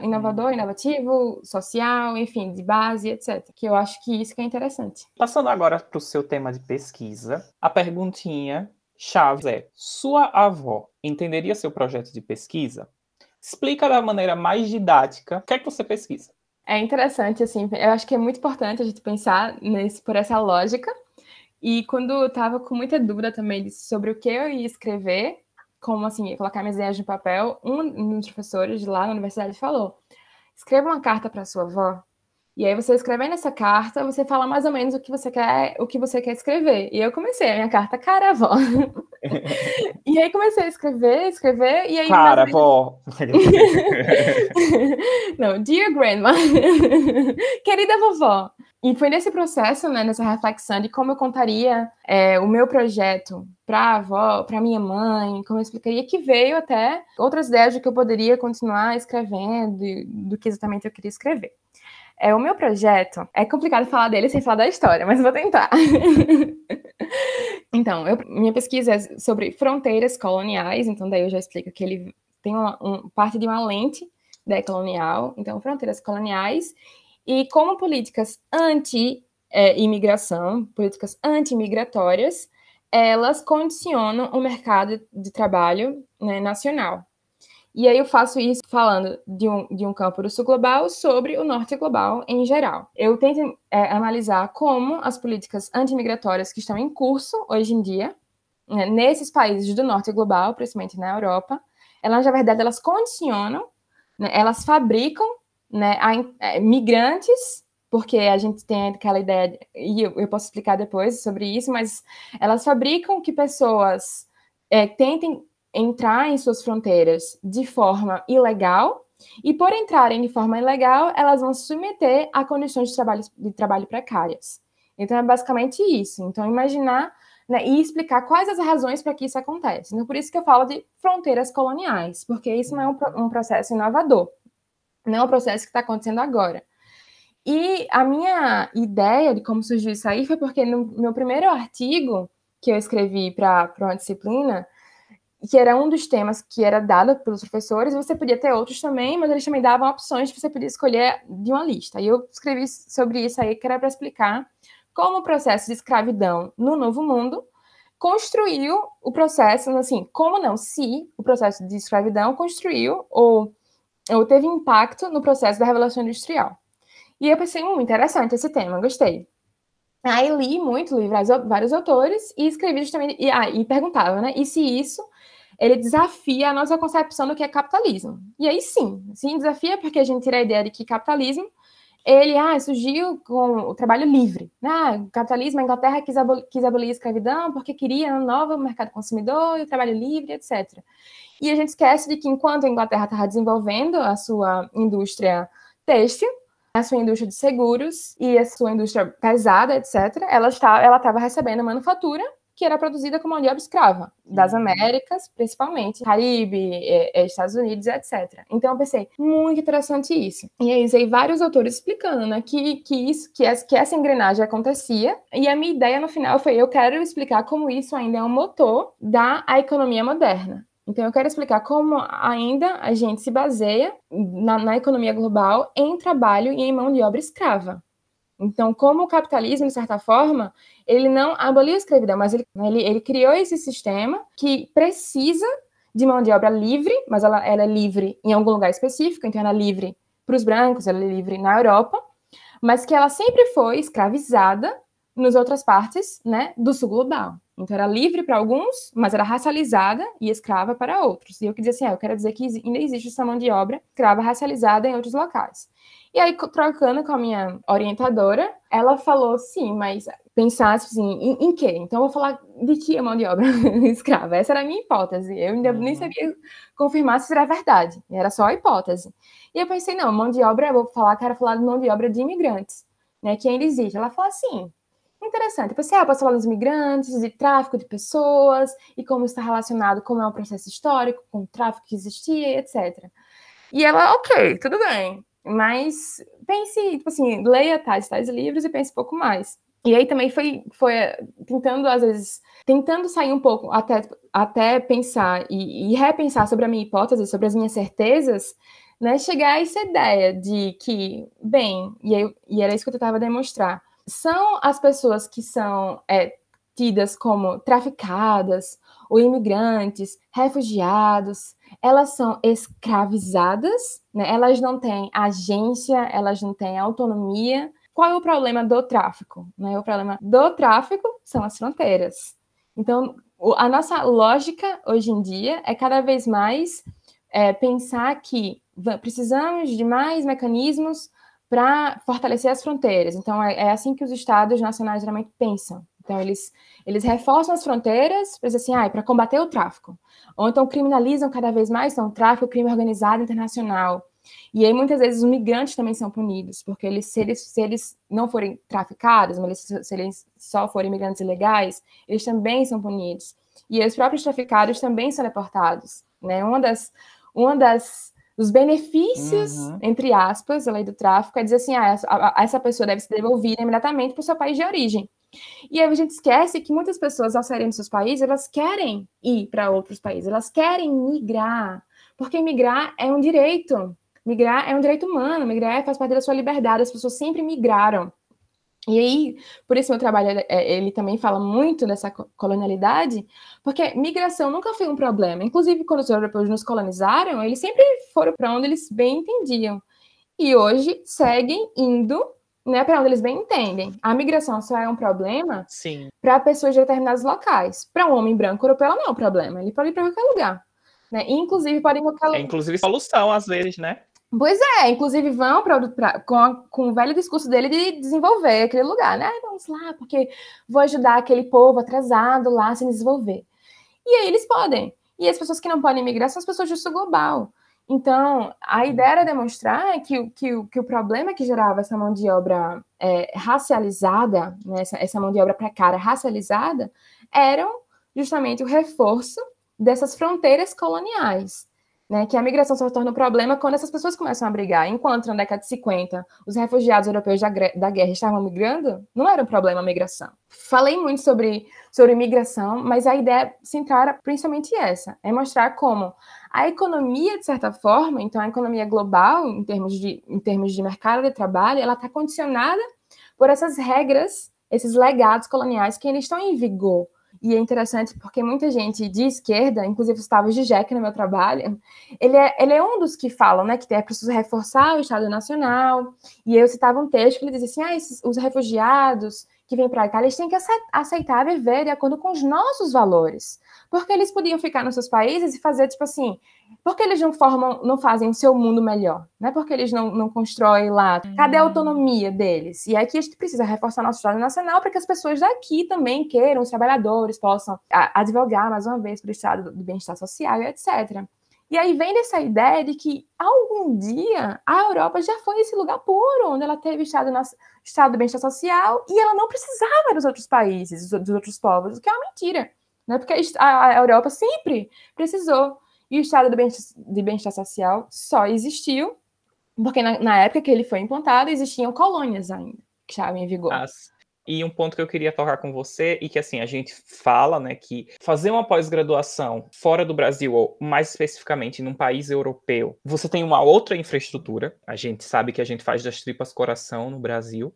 inovador, uhum. inovativo, social, enfim, de base, etc. Que eu acho que isso que é interessante. Passando agora para o seu tema de pesquisa, a perguntinha chave é: sua avó entenderia seu projeto de pesquisa? Explica da maneira mais didática o que é que você pesquisa. É interessante, assim, eu acho que é muito importante a gente pensar nesse, por essa lógica. E quando eu estava com muita dúvida também sobre o que eu ia escrever, como assim, colocar minhas ideias no papel, um dos professores de lá na universidade falou: escreva uma carta para sua avó E aí você escrevendo essa carta, você fala mais ou menos o que você quer, o que você quer escrever. E eu comecei a minha carta cara avó. e aí comecei a escrever, escrever e aí Cara avó. Não, dear grandma. Querida vovó. E foi nesse processo, né, nessa reflexão de como eu contaria é, o meu projeto para a avó, para minha mãe, como eu explicaria, que veio até outras ideias de que eu poderia continuar escrevendo, do que exatamente eu queria escrever. É, o meu projeto, é complicado falar dele sem falar da história, mas vou tentar. então, eu, minha pesquisa é sobre fronteiras coloniais, então daí eu já explico que ele tem uma, um, parte de uma lente decolonial, então fronteiras coloniais, e como políticas anti-imigração, políticas anti-migratórias, elas condicionam o mercado de trabalho né, nacional. E aí eu faço isso falando de um, de um campo do sul global sobre o norte global em geral. Eu tento é, analisar como as políticas antimigratórias que estão em curso hoje em dia, né, nesses países do norte global, principalmente na Europa, elas, na verdade, elas condicionam, né, elas fabricam né, a, é, migrantes porque a gente tem aquela ideia, e eu, eu, posso explicar depois sobre isso, mas elas fabricam que pessoas é, tentem entrar em suas fronteiras de forma ilegal, e por entrarem de forma ilegal, elas vão se submeter a condições de trabalho, de trabalho precárias. Então, é basicamente isso. Então, imaginar né, e explicar quais as razões para que isso acontece. Então, por isso que eu falo de fronteiras coloniais, porque isso não é um, um processo inovador, não é um processo que está acontecendo agora. E a minha ideia de como surgiu isso aí foi porque no meu primeiro artigo que eu escrevi para uma disciplina, que era um dos temas que era dado pelos professores, você podia ter outros também, mas eles também davam opções que você podia escolher de uma lista. E eu escrevi sobre isso aí, que era para explicar como o processo de escravidão no Novo Mundo construiu o processo, assim, como não, se o processo de escravidão construiu ou, ou teve impacto no processo da Revolução Industrial. E eu pensei, muito interessante esse tema, gostei. Aí li muito, li vários, autores e escrevi justamente, e, ah, e perguntava, né, e se isso ele desafia a nossa concepção do que é capitalismo. E aí sim, sim, desafia porque a gente tira a ideia de que capitalismo ele ah, surgiu com o trabalho livre. Ah, o capitalismo, a Inglaterra quis abolir a escravidão porque queria um novo mercado consumidor e o trabalho livre, etc. E a gente esquece de que enquanto a Inglaterra estava desenvolvendo a sua indústria têxtil, a sua indústria de seguros e a sua indústria pesada, etc., ela estava ela recebendo manufatura que era produzida com mão de obra escrava, das uhum. Américas, principalmente, Caribe, é, é, Estados Unidos, etc. Então eu pensei, muito interessante isso. E aí usei vários autores explicando né, que, que, isso, que, essa, que essa engrenagem acontecia, e a minha ideia no final foi, eu quero explicar como isso ainda é um motor da economia moderna. Então, eu quero explicar como ainda a gente se baseia na, na, economia global em trabalho e em mão de obra escrava. Então, como o capitalismo, de certa forma, ele não aboliu a escravidão, mas ele, ele, ele criou esse sistema que precisa de mão de obra livre, mas ela, ela é livre em algum lugar específico, então ela é livre para os brancos, ela é livre na Europa, mas que ela sempre foi escravizada nas outras partes né, do sul global. Então era livre para alguns, mas era racializada e escrava para outros. E eu quis dizer assim, ah, eu quero dizer que ainda existe essa mão de obra escrava racializada em outros locais. E aí, trocando com a minha orientadora, ela falou, sim, mas pensasse assim, em, em quê? Então, eu vou falar de que a mão de obra escrava. Essa era a minha hipótese. Eu ainda uhum. nem sabia confirmar se era verdade. Era só a hipótese. E eu pensei, não, mão de obra, eu vou falar, quero falar de mão de obra de imigrantes, né, que ainda existe. Ela falou assim, interessante. Pensei, ah, posso falar dos imigrantes, de tráfico de pessoas, e como está relacionado, como é um processo histórico, com o tráfico que existia, etc. E ela, ok, tudo bem. Mas pense, tipo assim, leia tais, tais livros e pense um pouco mais. E aí também foi, foi tentando, às vezes, tentando sair um pouco, até, até pensar e, e repensar sobre a minha hipótese, sobre as minhas certezas, né? Chegar a essa ideia de que, bem, e, eu, e era isso que eu tentava demonstrar, são as pessoas que são é, tidas como traficadas, ou imigrantes, refugiados, elas são escravizadas, né? elas não têm agência, elas não têm autonomia. Qual é o problema do tráfico? Né? O problema do tráfico são as fronteiras. Então, a nossa lógica hoje em dia é cada vez mais é, pensar que precisamos de mais mecanismos para fortalecer as fronteiras. Então, é, é, assim que os estados nacionais geralmente pensam. Então, eles, eles reforçam as fronteiras para assim, ah, para combater o tráfico. Ou então criminalizam cada vez mais então, tráfico, crime organizado internacional. E aí, muitas vezes, os migrantes também são punidos, porque eles, se, eles, se eles não forem traficados, mas se eles só forem imigrantes ilegais, eles também são punidos. E os próprios traficados também são deportados. Né? Uma das, uma das dos benefícios, uhum. entre aspas, da lei do tráfico, é dizer assim, ah, essa pessoa deve ser devolvida imediatamente para o seu país de origem. E aí a gente esquece que muitas pessoas, ao saírem dos seus países, elas querem ir para outros países, elas querem migrar, porque migrar é um direito. Migrar é um direito humano, migrar faz parte da sua liberdade, as pessoas sempre migraram. E aí, por isso meu trabalho, é, ele também fala muito dessa colonialidade, porque migração nunca foi um problema. Inclusive, quando os europeus nos colonizaram, eles sempre foram para onde eles bem entendiam. E hoje seguem indo né, para onde eles bem entendem. A migração só é um problema para pessoas de determinados locais. Para um homem branco europeu, ela não é um problema. Ele pode ir para qualquer lugar. Né? inclusive, pode ir qualquer lugar. É, inclusive, solução, às vezes, né? Pois é, inclusive vão pra, pra, com, a, com o velho discurso dele de desenvolver aquele lugar, né? Vamos lá, porque vou ajudar aquele povo atrasado lá a se desenvolver. E aí eles podem. E as pessoas que não podem migrar são as pessoas do sul global. Então, a ideia era demonstrar que, que, que o problema que gerava essa mão de obra é, racializada, né, essa, essa mão de obra precária racializada, eram justamente o reforço dessas fronteiras coloniais né, que a migração só torna um problema quando essas pessoas começam a brigar. Enquanto na década de 50 os refugiados europeus da, da guerra estavam migrando, não era um problema a migração. Falei muito sobre, sobre migração, mas a ideia central era principalmente essa: é mostrar como a economia, de certa forma, então a economia global, em termos de, em termos de mercado de trabalho, ela está condicionada por essas regras, esses legados coloniais que ainda estão em vigor. E é interessante porque muita gente de esquerda, inclusive Gustavo Zizek no meu trabalho, ele é, ele é um dos que falam né, que é preciso reforçar o Estado Nacional. E eu citava um texto que ele dizia assim: ah, esses, os refugiados que vêm para cá, eles têm que aceitar viver de acordo com os nossos valores. Porque eles podiam ficar nos seus países e fazer, tipo assim, porque eles não formam, não fazem o seu mundo melhor, né? Porque eles não, não constroem lá. Cadê a uhum. autonomia deles? E aqui a gente precisa reforçar nosso Estado Nacional para que as pessoas daqui também queiram, os trabalhadores possam advogar mais uma vez para o Estado do bem-estar social e etc. E aí vem dessa ideia de que algum dia a Europa já foi esse lugar puro, onde ela teve estado, na, estado do bem-estar social e ela não precisava dos outros países, dos outros povos, o que é uma mentira. Né? Porque a, Europa sempre precisou. E o estado de bem-estar social só existiu porque na, na, época que ele foi implantado existiam colônias ainda que estavam em vigor. As, e um ponto que eu queria tocar com você, e que assim, a gente fala, né, que fazer uma pós-graduação fora do Brasil, ou mais especificamente num país europeu, você tem uma outra infraestrutura. A gente sabe que a gente faz das tripas coração no Brasil,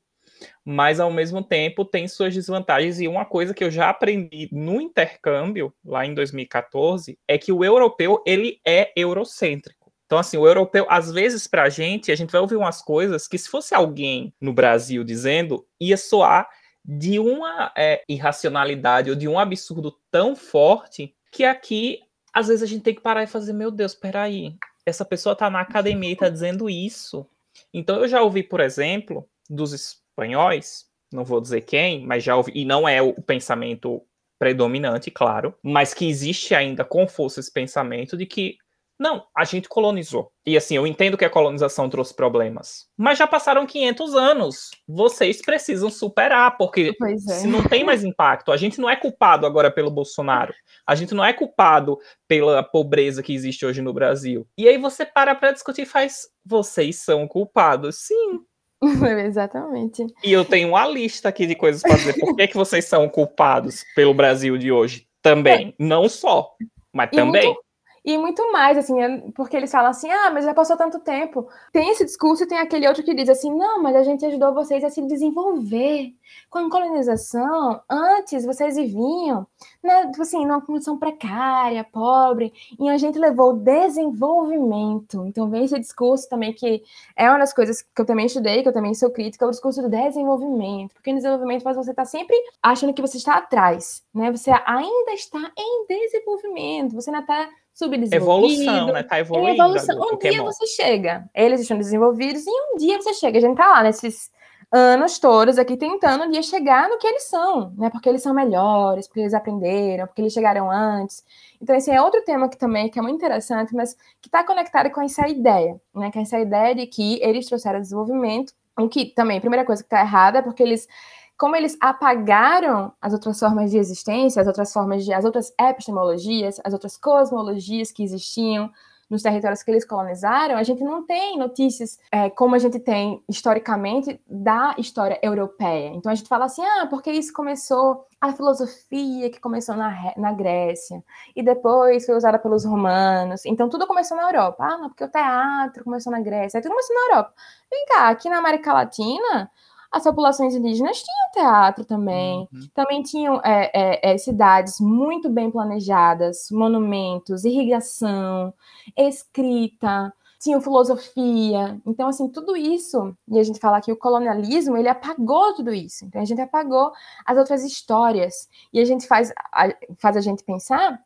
mas ao mesmo tempo tem suas desvantagens. E uma coisa que eu já aprendi no intercâmbio, lá em 2014, é que o europeu, ele é eurocêntrico. Então, assim, o europeu, às vezes, para a gente, a gente vai ouvir umas coisas que, se fosse alguém no Brasil dizendo, ia soar de uma é, irracionalidade ou de um absurdo tão forte que aqui, às vezes, a gente tem que parar e fazer: meu Deus, peraí, essa pessoa está na academia e está dizendo isso. Então, eu já ouvi, por exemplo, dos espanhóis, não vou dizer quem, mas já ouvi, e não é o pensamento predominante, claro, mas que existe ainda com força esse pensamento de que não, a gente colonizou. E assim, eu entendo que a colonização trouxe problemas. Mas já passaram 500 anos. Vocês precisam superar, porque é. se não tem mais impacto, a gente não é culpado agora pelo Bolsonaro. A gente não é culpado pela pobreza que existe hoje no Brasil. E aí você para para discutir e faz. Vocês são culpados. Sim, Exatamente. E eu tenho uma lista aqui de coisas para dizer. Por que, que vocês são culpados pelo Brasil de hoje? Também. É. Não só, mas e também. Muito, e muito mais, assim, é porque eles falam assim, ah, mas já passou tanto tempo. Tem esse discurso e tem aquele outro que diz assim, não, mas a gente ajudou vocês a se desenvolver. Com a colonização, antes vocês viviam, né, tipo assim, numa condição precária, pobre, e a gente levou desenvolvimento. Então vem esse discurso também que é uma das coisas que eu também estudei, que eu também sou crítica, é o discurso do desenvolvimento. Porque no desenvolvimento faz você estar tá sempre achando que você está atrás, né? Você ainda está em desenvolvimento, você ainda está subdesenvolvido. Evolução, né? Tá evoluindo. Evolução. Um dia você chega. Eles estão desenvolvidos e um dia você chega. A gente tá lá nesses anos todos aqui tentando um dia chegar no que eles são, né? Porque eles são melhores, porque eles aprenderam, porque eles chegaram antes. Então, esse é outro tema que também que é muito interessante, mas que está conectado com essa ideia, né? É essa ideia de que eles trouxeram desenvolvimento, o que também, a primeira coisa que está errada é porque eles como eles apagaram as outras formas de existência, as outras formas de, as outras epistemologias, as outras cosmologias que existiam nos territórios que eles colonizaram, a gente não tem notícias é, como a gente tem historicamente da história europeia. Então a gente fala assim, ah, porque isso começou a filosofia que começou na, na Grécia e depois foi usada pelos romanos. Então tudo começou na Europa. Ah, não, porque o teatro começou na Grécia, aí tudo começou na Europa. Vem cá, aqui na América Latina as populações indígenas tinham teatro também, uhum. também tinham é, é, é, cidades muito bem planejadas, monumentos, irrigação, escrita, tinham filosofia. Então, assim, tudo isso, e a gente fala que o colonialismo, ele apagou tudo isso. Então, a gente apagou as outras histórias. E a gente faz faz a gente pensar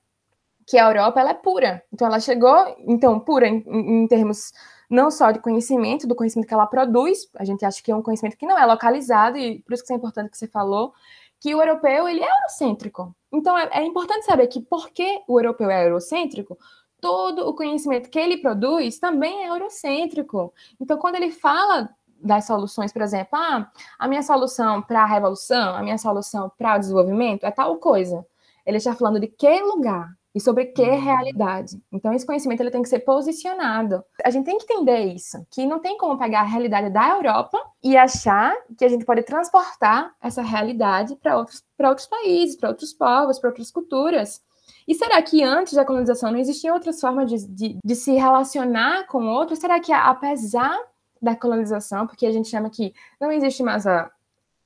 que a Europa, ela é pura. Então, ela chegou, então, pura em, em termos não só de conhecimento, do conhecimento que ela produz, a gente acha que é um conhecimento que não é localizado, e por isso que é importante que você falou, que o europeu ele é eurocêntrico. Então é, é importante saber que porque o europeu é eurocêntrico, todo o conhecimento que ele produz também é eurocêntrico. Então quando ele fala das soluções, por exemplo, ah, a minha solução para a revolução, a minha solução para o desenvolvimento é tal coisa. Ele está falando de que lugar, e sobre que uhum. realidade. Então, esse conhecimento ele tem que ser posicionado. A gente tem que entender isso, que não tem como pegar a realidade da Europa e achar que a gente pode transportar essa realidade para outros, outros países, para outros povos, para outras culturas. E será que antes da colonização não existiam outras formas de, de, de se relacionar com outros? Será que, apesar da colonização, porque a gente chama que não existe mais a,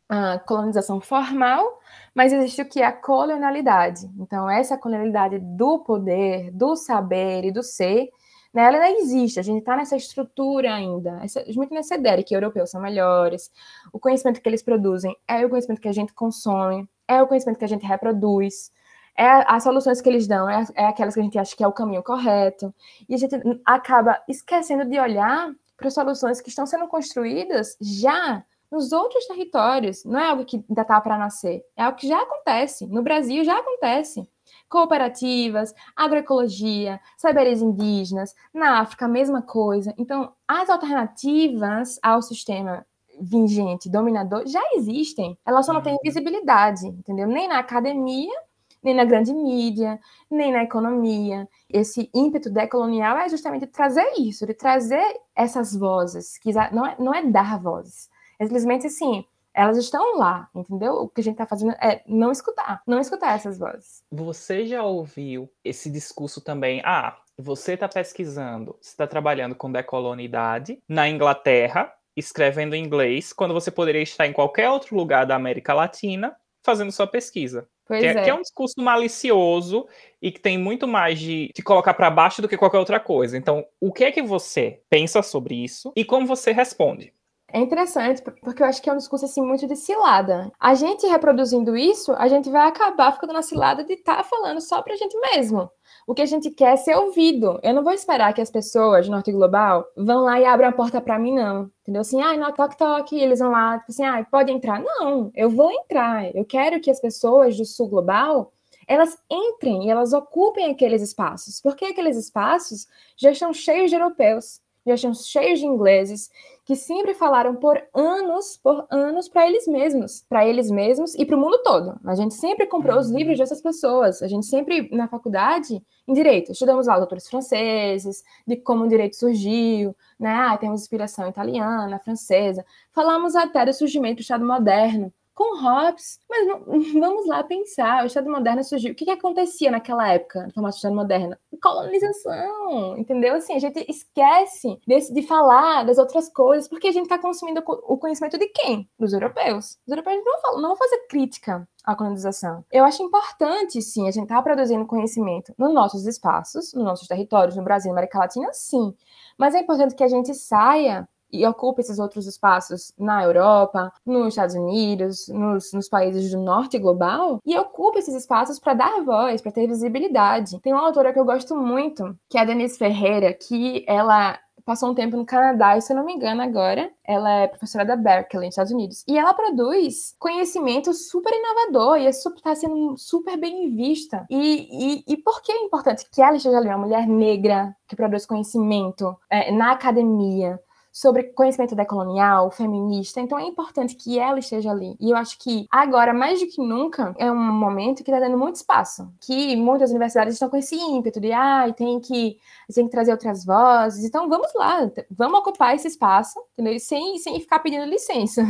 a colonização formal, mas existe o que é a colonialidade. Então, essa colonialidade do poder, do saber e do ser, né, ela ainda existe, a gente está nessa estrutura ainda, essa, muito nessa ideia de que europeus são melhores, o conhecimento que eles produzem é o conhecimento que a gente consome, é o conhecimento que a gente reproduz, é as soluções que eles dão, é, é aquelas que a gente acha que é o caminho correto, e a gente acaba esquecendo de olhar para soluções que estão sendo construídas já nos outros territórios. Não é algo que ainda está para nascer, é algo que já acontece. No Brasil já acontece. Cooperativas, agroecologia, saberes indígenas, na África a mesma coisa. Então, as alternativas ao sistema vingente, dominador, já existem. Elas só não têm uhum. visibilidade, entendeu? Nem na academia, nem na grande mídia, nem na economia. Esse ímpeto decolonial é justamente trazer isso, de trazer essas vozes, que não é, não é dar vozes, é simplesmente assim, elas estão lá, entendeu? O que a gente está fazendo é não escutar, não escutar essas vozes. Você já ouviu esse discurso também? Ah, você está pesquisando, você está trabalhando com decolonidade na Inglaterra, escrevendo em inglês, quando você poderia estar em qualquer outro lugar da América Latina fazendo sua pesquisa. Pois que, é, é. que é um discurso malicioso e que tem muito mais de te colocar para baixo do que qualquer outra coisa. Então, o que é que você pensa sobre isso e como você responde? É interessante, porque eu acho que é um discurso assim muito de cilada. A gente reproduzindo isso, a gente vai acabar ficando na cilada de estar tá falando só pra gente mesmo. O que a gente quer é ser ouvido. Eu não vou esperar que as pessoas de Norte Global vão lá e abram a porta para mim, não. Entendeu? Assim, ai, no toque toque, eles vão lá, tipo assim, ai, pode entrar. Não, eu vou entrar. Eu quero que as pessoas do Sul Global elas entrem e elas ocupem aqueles espaços, porque aqueles espaços já estão cheios de europeus, já estão cheios de ingleses, que sempre falaram por anos, por anos para eles mesmos, para eles mesmos e para o mundo todo. A gente sempre comprou os uhum. livros dessas pessoas. A gente sempre na faculdade, em direito, estudamos lá autores franceses, de como o direito surgiu, né? Ah, temos inspiração italiana, francesa. Falamos até do surgimento do Estado moderno, com Hobbes. Mas vamos lá pensar, o Estado moderno surgiu. O que, que acontecia naquela época, no formato do Estado moderno? Colonização, entendeu? Assim, a gente esquece desse, de falar das outras coisas, porque a gente está consumindo o conhecimento de quem? Dos europeus. Os europeus não vão, não vão fazer crítica à colonização. Eu acho importante, sim, a gente estar tá produzindo conhecimento nos nossos espaços, nos nossos territórios, no Brasil, na América Latina, sim. Mas é importante que a gente saia e ocupa esses outros espaços na Europa, nos Estados Unidos, nos, nos países do norte global, e ocupa esses espaços para dar voz, para ter visibilidade. Tem uma autora que eu gosto muito, que é a Denise Ferreira, que ela passou um tempo no Canadá e, se eu não me engano, agora ela é professora da Berkeley, nos Estados Unidos. E ela produz conhecimento super inovador e está sendo super bem vista. E, e, e, por que é importante que ela esteja ali, uma mulher negra que produz conhecimento é, na academia? Sobre conhecimento decolonial, feminista. Então é importante que ela esteja ali. E eu acho que agora, mais do que nunca, é um momento que está dando muito espaço. Que muitas universidades estão com esse ímpeto de, ah, tem que, tem que trazer outras vozes. Então vamos lá, vamos ocupar esse espaço, entendeu? Sem, sem ficar pedindo licença.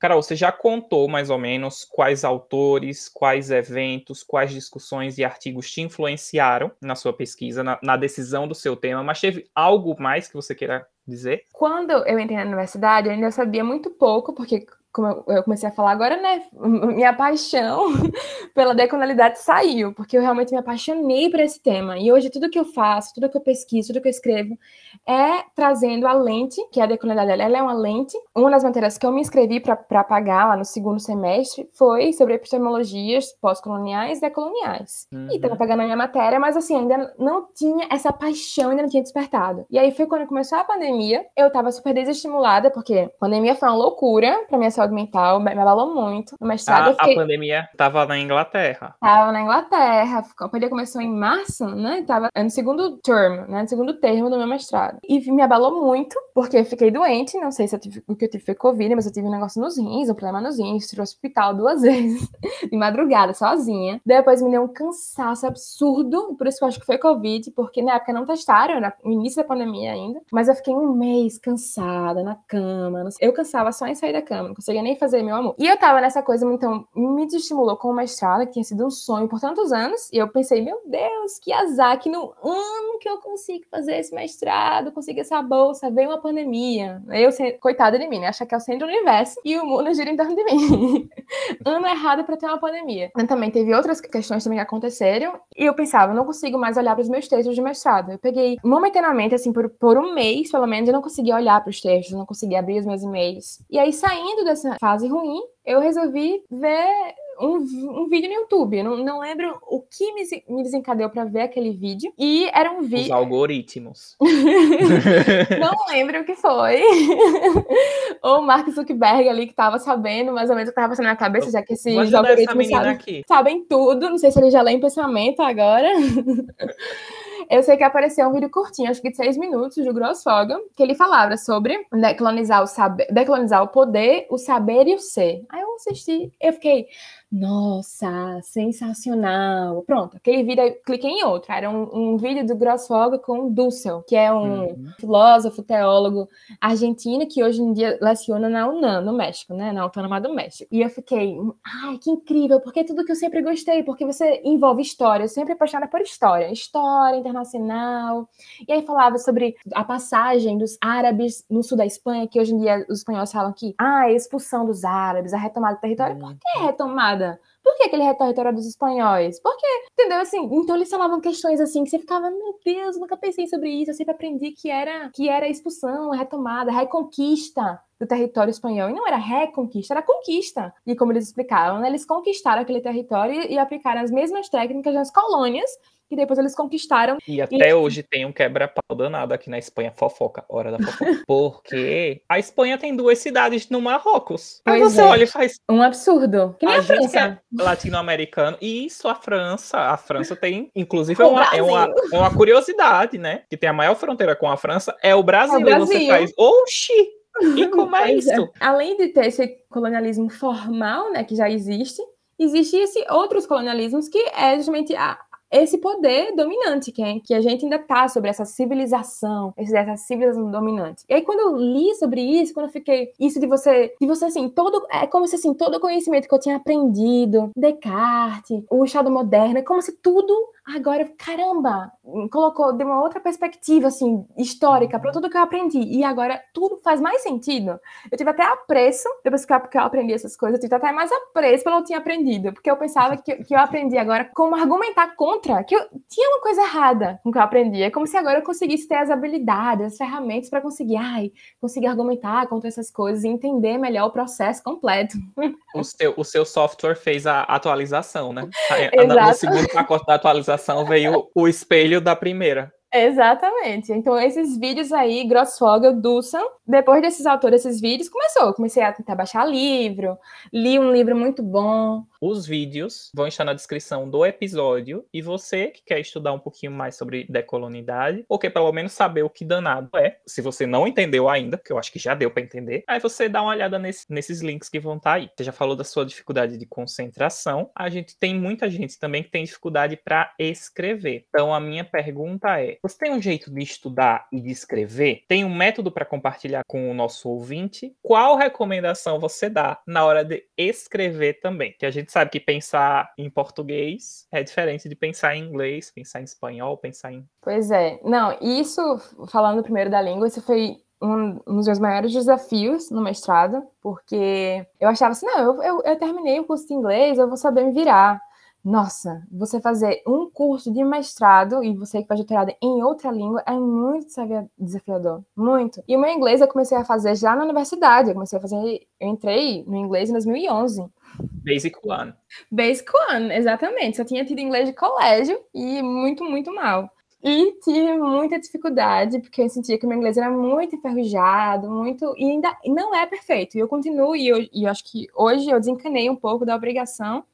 Carol, você já contou mais ou menos quais autores, quais eventos, quais discussões e artigos te influenciaram na sua pesquisa, na, na decisão do seu tema, mas teve algo mais que você queira dizer? Quando eu entrei na universidade, eu ainda sabia muito pouco, porque como eu comecei a falar agora, né? Minha paixão pela decolonialidade saiu, porque eu realmente me apaixonei por esse tema. E hoje tudo que eu faço, tudo que eu pesquiso, tudo que eu escrevo é trazendo a lente, que é a decolonialidade, ela é uma lente. Uma das matérias que eu me inscrevi para pagar lá no segundo semestre foi sobre epistemologias pós-coloniais e decoloniais. Uhum. E estava pagando a minha matéria, mas assim, ainda não tinha essa paixão, ainda não tinha despertado. E aí foi quando começou a pandemia, eu estava super desestimulada, porque a pandemia foi uma loucura para minha saúde saúde mental, me abalou muito. No mestrado, a, fiquei... a pandemia tava na Inglaterra. Tava na Inglaterra. A pandemia começou em março, né? Tava no segundo termo, né? No segundo termo do meu mestrado. E me abalou muito, porque eu fiquei doente. Não sei se tive, o que eu tive foi Covid, mas eu tive um negócio nos rins, um problema nos rins. Fui ao hospital duas vezes, de madrugada, sozinha. Depois me deu um cansaço absurdo, por isso que eu acho que foi Covid, porque na época não testaram, era no início da pandemia ainda. Mas eu fiquei um mês cansada, na cama. Eu cansava só em sair da cama, não conseguia nem fazer meu amor. E eu tava nessa coisa, então, me desestimulou com o mestrado, que tinha sido um sonho por tantos anos. E eu pensei, meu Deus, que azar que no ano que eu consigo fazer esse mestrado, consigo essa bolsa, veio uma pandemia. Eu, coitada de mim, né? Que é o centro do universo e o mundo gira em torno de mim. ano errado para ter uma pandemia. Mas também teve outras questões também que aconteceram. E eu pensava, não consigo mais olhar para os meus textos de mestrado. Eu peguei momentaneamente, assim, por, por um mês, pelo menos, eu não conseguia olhar para os textos, não conseguia abrir os meus e-mails. E aí, saindo dessa nessa fase ruim, eu resolvi ver um, um vídeo no YouTube. Não, não lembro o que me, me desencadeou para ver aquele vídeo. E era um vídeo. Os algoritmos. não lembro o que foi. o Mark Zuckerberg ali que tava sabendo mais ou menos o que tava passando na cabeça, já que esses algoritmos sabem, sabem tudo. Não sei se ele já lê em pensamento agora. Eu sei que apareceu um vídeo curtinho, acho que de seis minutos, do Grossfogan, que ele falava sobre decolonizar o saber, decolonizar o poder, o saber e o ser. Aí eu assisti, eu fiquei, nossa, sensacional. Pronto, aquele vídeo, cliquei em outro. Era um, um vídeo do Grossfogo com Dussel, que é um uhum. filósofo, teólogo argentino que hoje em dia leciona na UNAM, no México, né? Na Autônoma do México. E eu fiquei, ai, que incrível, porque tudo que eu sempre gostei, porque você envolve história, eu sempre apaixonada por história, história internacional. E aí falava sobre a passagem dos árabes no sul da Espanha, que hoje em dia os espanhóis falam que, ah, a expulsão dos árabes, a retomada do território. Uhum. Por que retomada? Por que aquele território dos espanhóis? Por quê? Entendeu? Assim, então eles falavam questões assim que você ficava, meu Deus, nunca pensei sobre isso. Eu sempre aprendi que era que era expulsão, retomada, reconquista do território espanhol. E não era reconquista, era conquista. E como eles explicavam, né, eles conquistaram aquele território e aplicaram as mesmas técnicas nas colônias que depois eles conquistaram. E até e... hoje tem um quebra-pau danado aqui na Espanha, fofoca, hora da fofoca. Porque a Espanha tem duas cidades no Marrocos. Aí você é. olha e faz. Um absurdo. Que nem a, a França. É latino-americano. E isso, a França. A França tem, inclusive, é uma, é, uma, é uma curiosidade, né? Que tem a maior fronteira com a França, é o Brasil. É o Brasil. Você faz, oxi! E como é isso? É. Além de ter esse colonialismo formal, né, que já existe, existe esse outros colonialismos que é justamente a, esse poder dominante, que, é, que a gente ainda tá sobre essa civilização, essa civilização dominante. E aí, quando eu li sobre isso, quando eu fiquei. Isso de você, de você assim, todo. É como se assim, todo o conhecimento que eu tinha aprendido, Descartes, o Estado moderno, é como se tudo agora, caramba, colocou de uma outra perspectiva, assim, histórica para tudo que eu aprendi. E agora tudo faz mais sentido. Eu tive até apreço, depois que eu aprendi essas coisas, eu tive até mais apreço pelo que eu tinha aprendido, porque eu pensava que, que eu aprendi agora como argumentar contra contra, que eu tinha uma coisa errada com o que eu aprendi. É como se agora eu conseguisse ter as habilidades, as ferramentas para conseguir, ai, conseguir argumentar contra essas coisas e entender melhor o processo completo. O seu, o seu software fez a atualização, né? Exato. No segundo pacote da atualização veio o espelho da primeira. Exatamente. Então, esses vídeos aí, Grossfogel, Dussan, depois desses autores, desses vídeos, começou. Eu comecei a tentar baixar livro, li um livro muito bom, os vídeos vão estar na descrição do episódio e você que quer estudar um pouquinho mais sobre decolonidade, ou quer pelo menos saber o que danado é, se você não entendeu ainda, que eu acho que já deu para entender, aí você dá uma olhada nesse, nesses links que vão estar tá aí. Você já falou da sua dificuldade de concentração, a gente tem muita gente também que tem dificuldade para escrever. Então a minha pergunta é: você tem um jeito de estudar e de escrever? Tem um método para compartilhar com o nosso ouvinte? Qual recomendação você dá na hora de escrever também? Que a gente sabe que pensar em português é diferente de pensar em inglês, pensar em espanhol, pensar em. Pois é. Não, isso, falando primeiro da língua, isso foi um, dos meus maiores desafios no mestrado, porque eu achava assim, não, eu, eu, eu terminei o curso de inglês, eu vou saber me virar. Nossa, você fazer um curso de mestrado e você que faz doutorado em outra língua é muito desafiador, muito. E o meu inglês eu comecei a fazer já na universidade, eu comecei a fazer, eu entrei no inglês em 2011. Basic One. Basic One, exatamente. Só tinha tido inglês de colégio e muito, muito mal. E tive muita dificuldade, porque eu sentia que meu inglês era muito enferrujado, muito. E ainda não é perfeito. E eu continuo, e eu, e eu acho que hoje eu desencanei um pouco da obrigação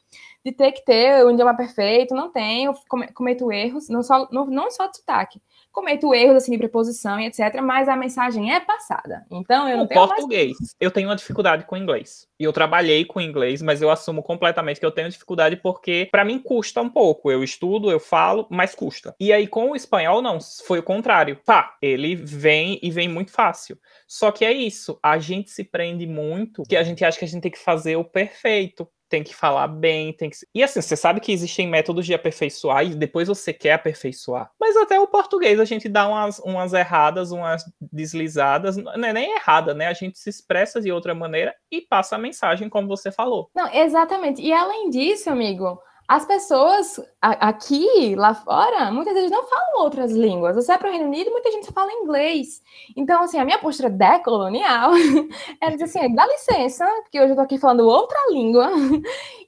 de ter que ter um idioma perfeito, não tenho, cometo erros, não só, não, não só de sotaque, cometo erros assim de preposição e etc, mas a mensagem é passada. Então eu não o tenho português. Mais... Eu tenho uma dificuldade com inglês. E eu trabalhei com inglês, mas eu assumo completamente que eu tenho dificuldade porque para mim custa um pouco. Eu estudo, eu falo, mas custa. E aí com o espanhol não, foi o contrário. Pá, ele vem e vem muito fácil. Só que é isso, a gente se prende muito que a gente acha que a gente tem que fazer o perfeito tem que falar bem, tem que. E assim, você sabe que existem métodos de aperfeiçoar e depois você quer aperfeiçoar. Mas até o português a gente dá umas, umas erradas, umas deslizadas. Não é nem errada, né? A gente se expressa de outra maneira e passa a mensagem como você falou. Não, exatamente. E além disso, amigo, as pessoas aqui, lá fora, muitas vezes não falam outras línguas. Você vai para o Reino Unido, muita gente fala inglês. Então, assim, a minha postura decolonial era dizer assim, dá licença, porque hoje eu estou aqui falando outra língua.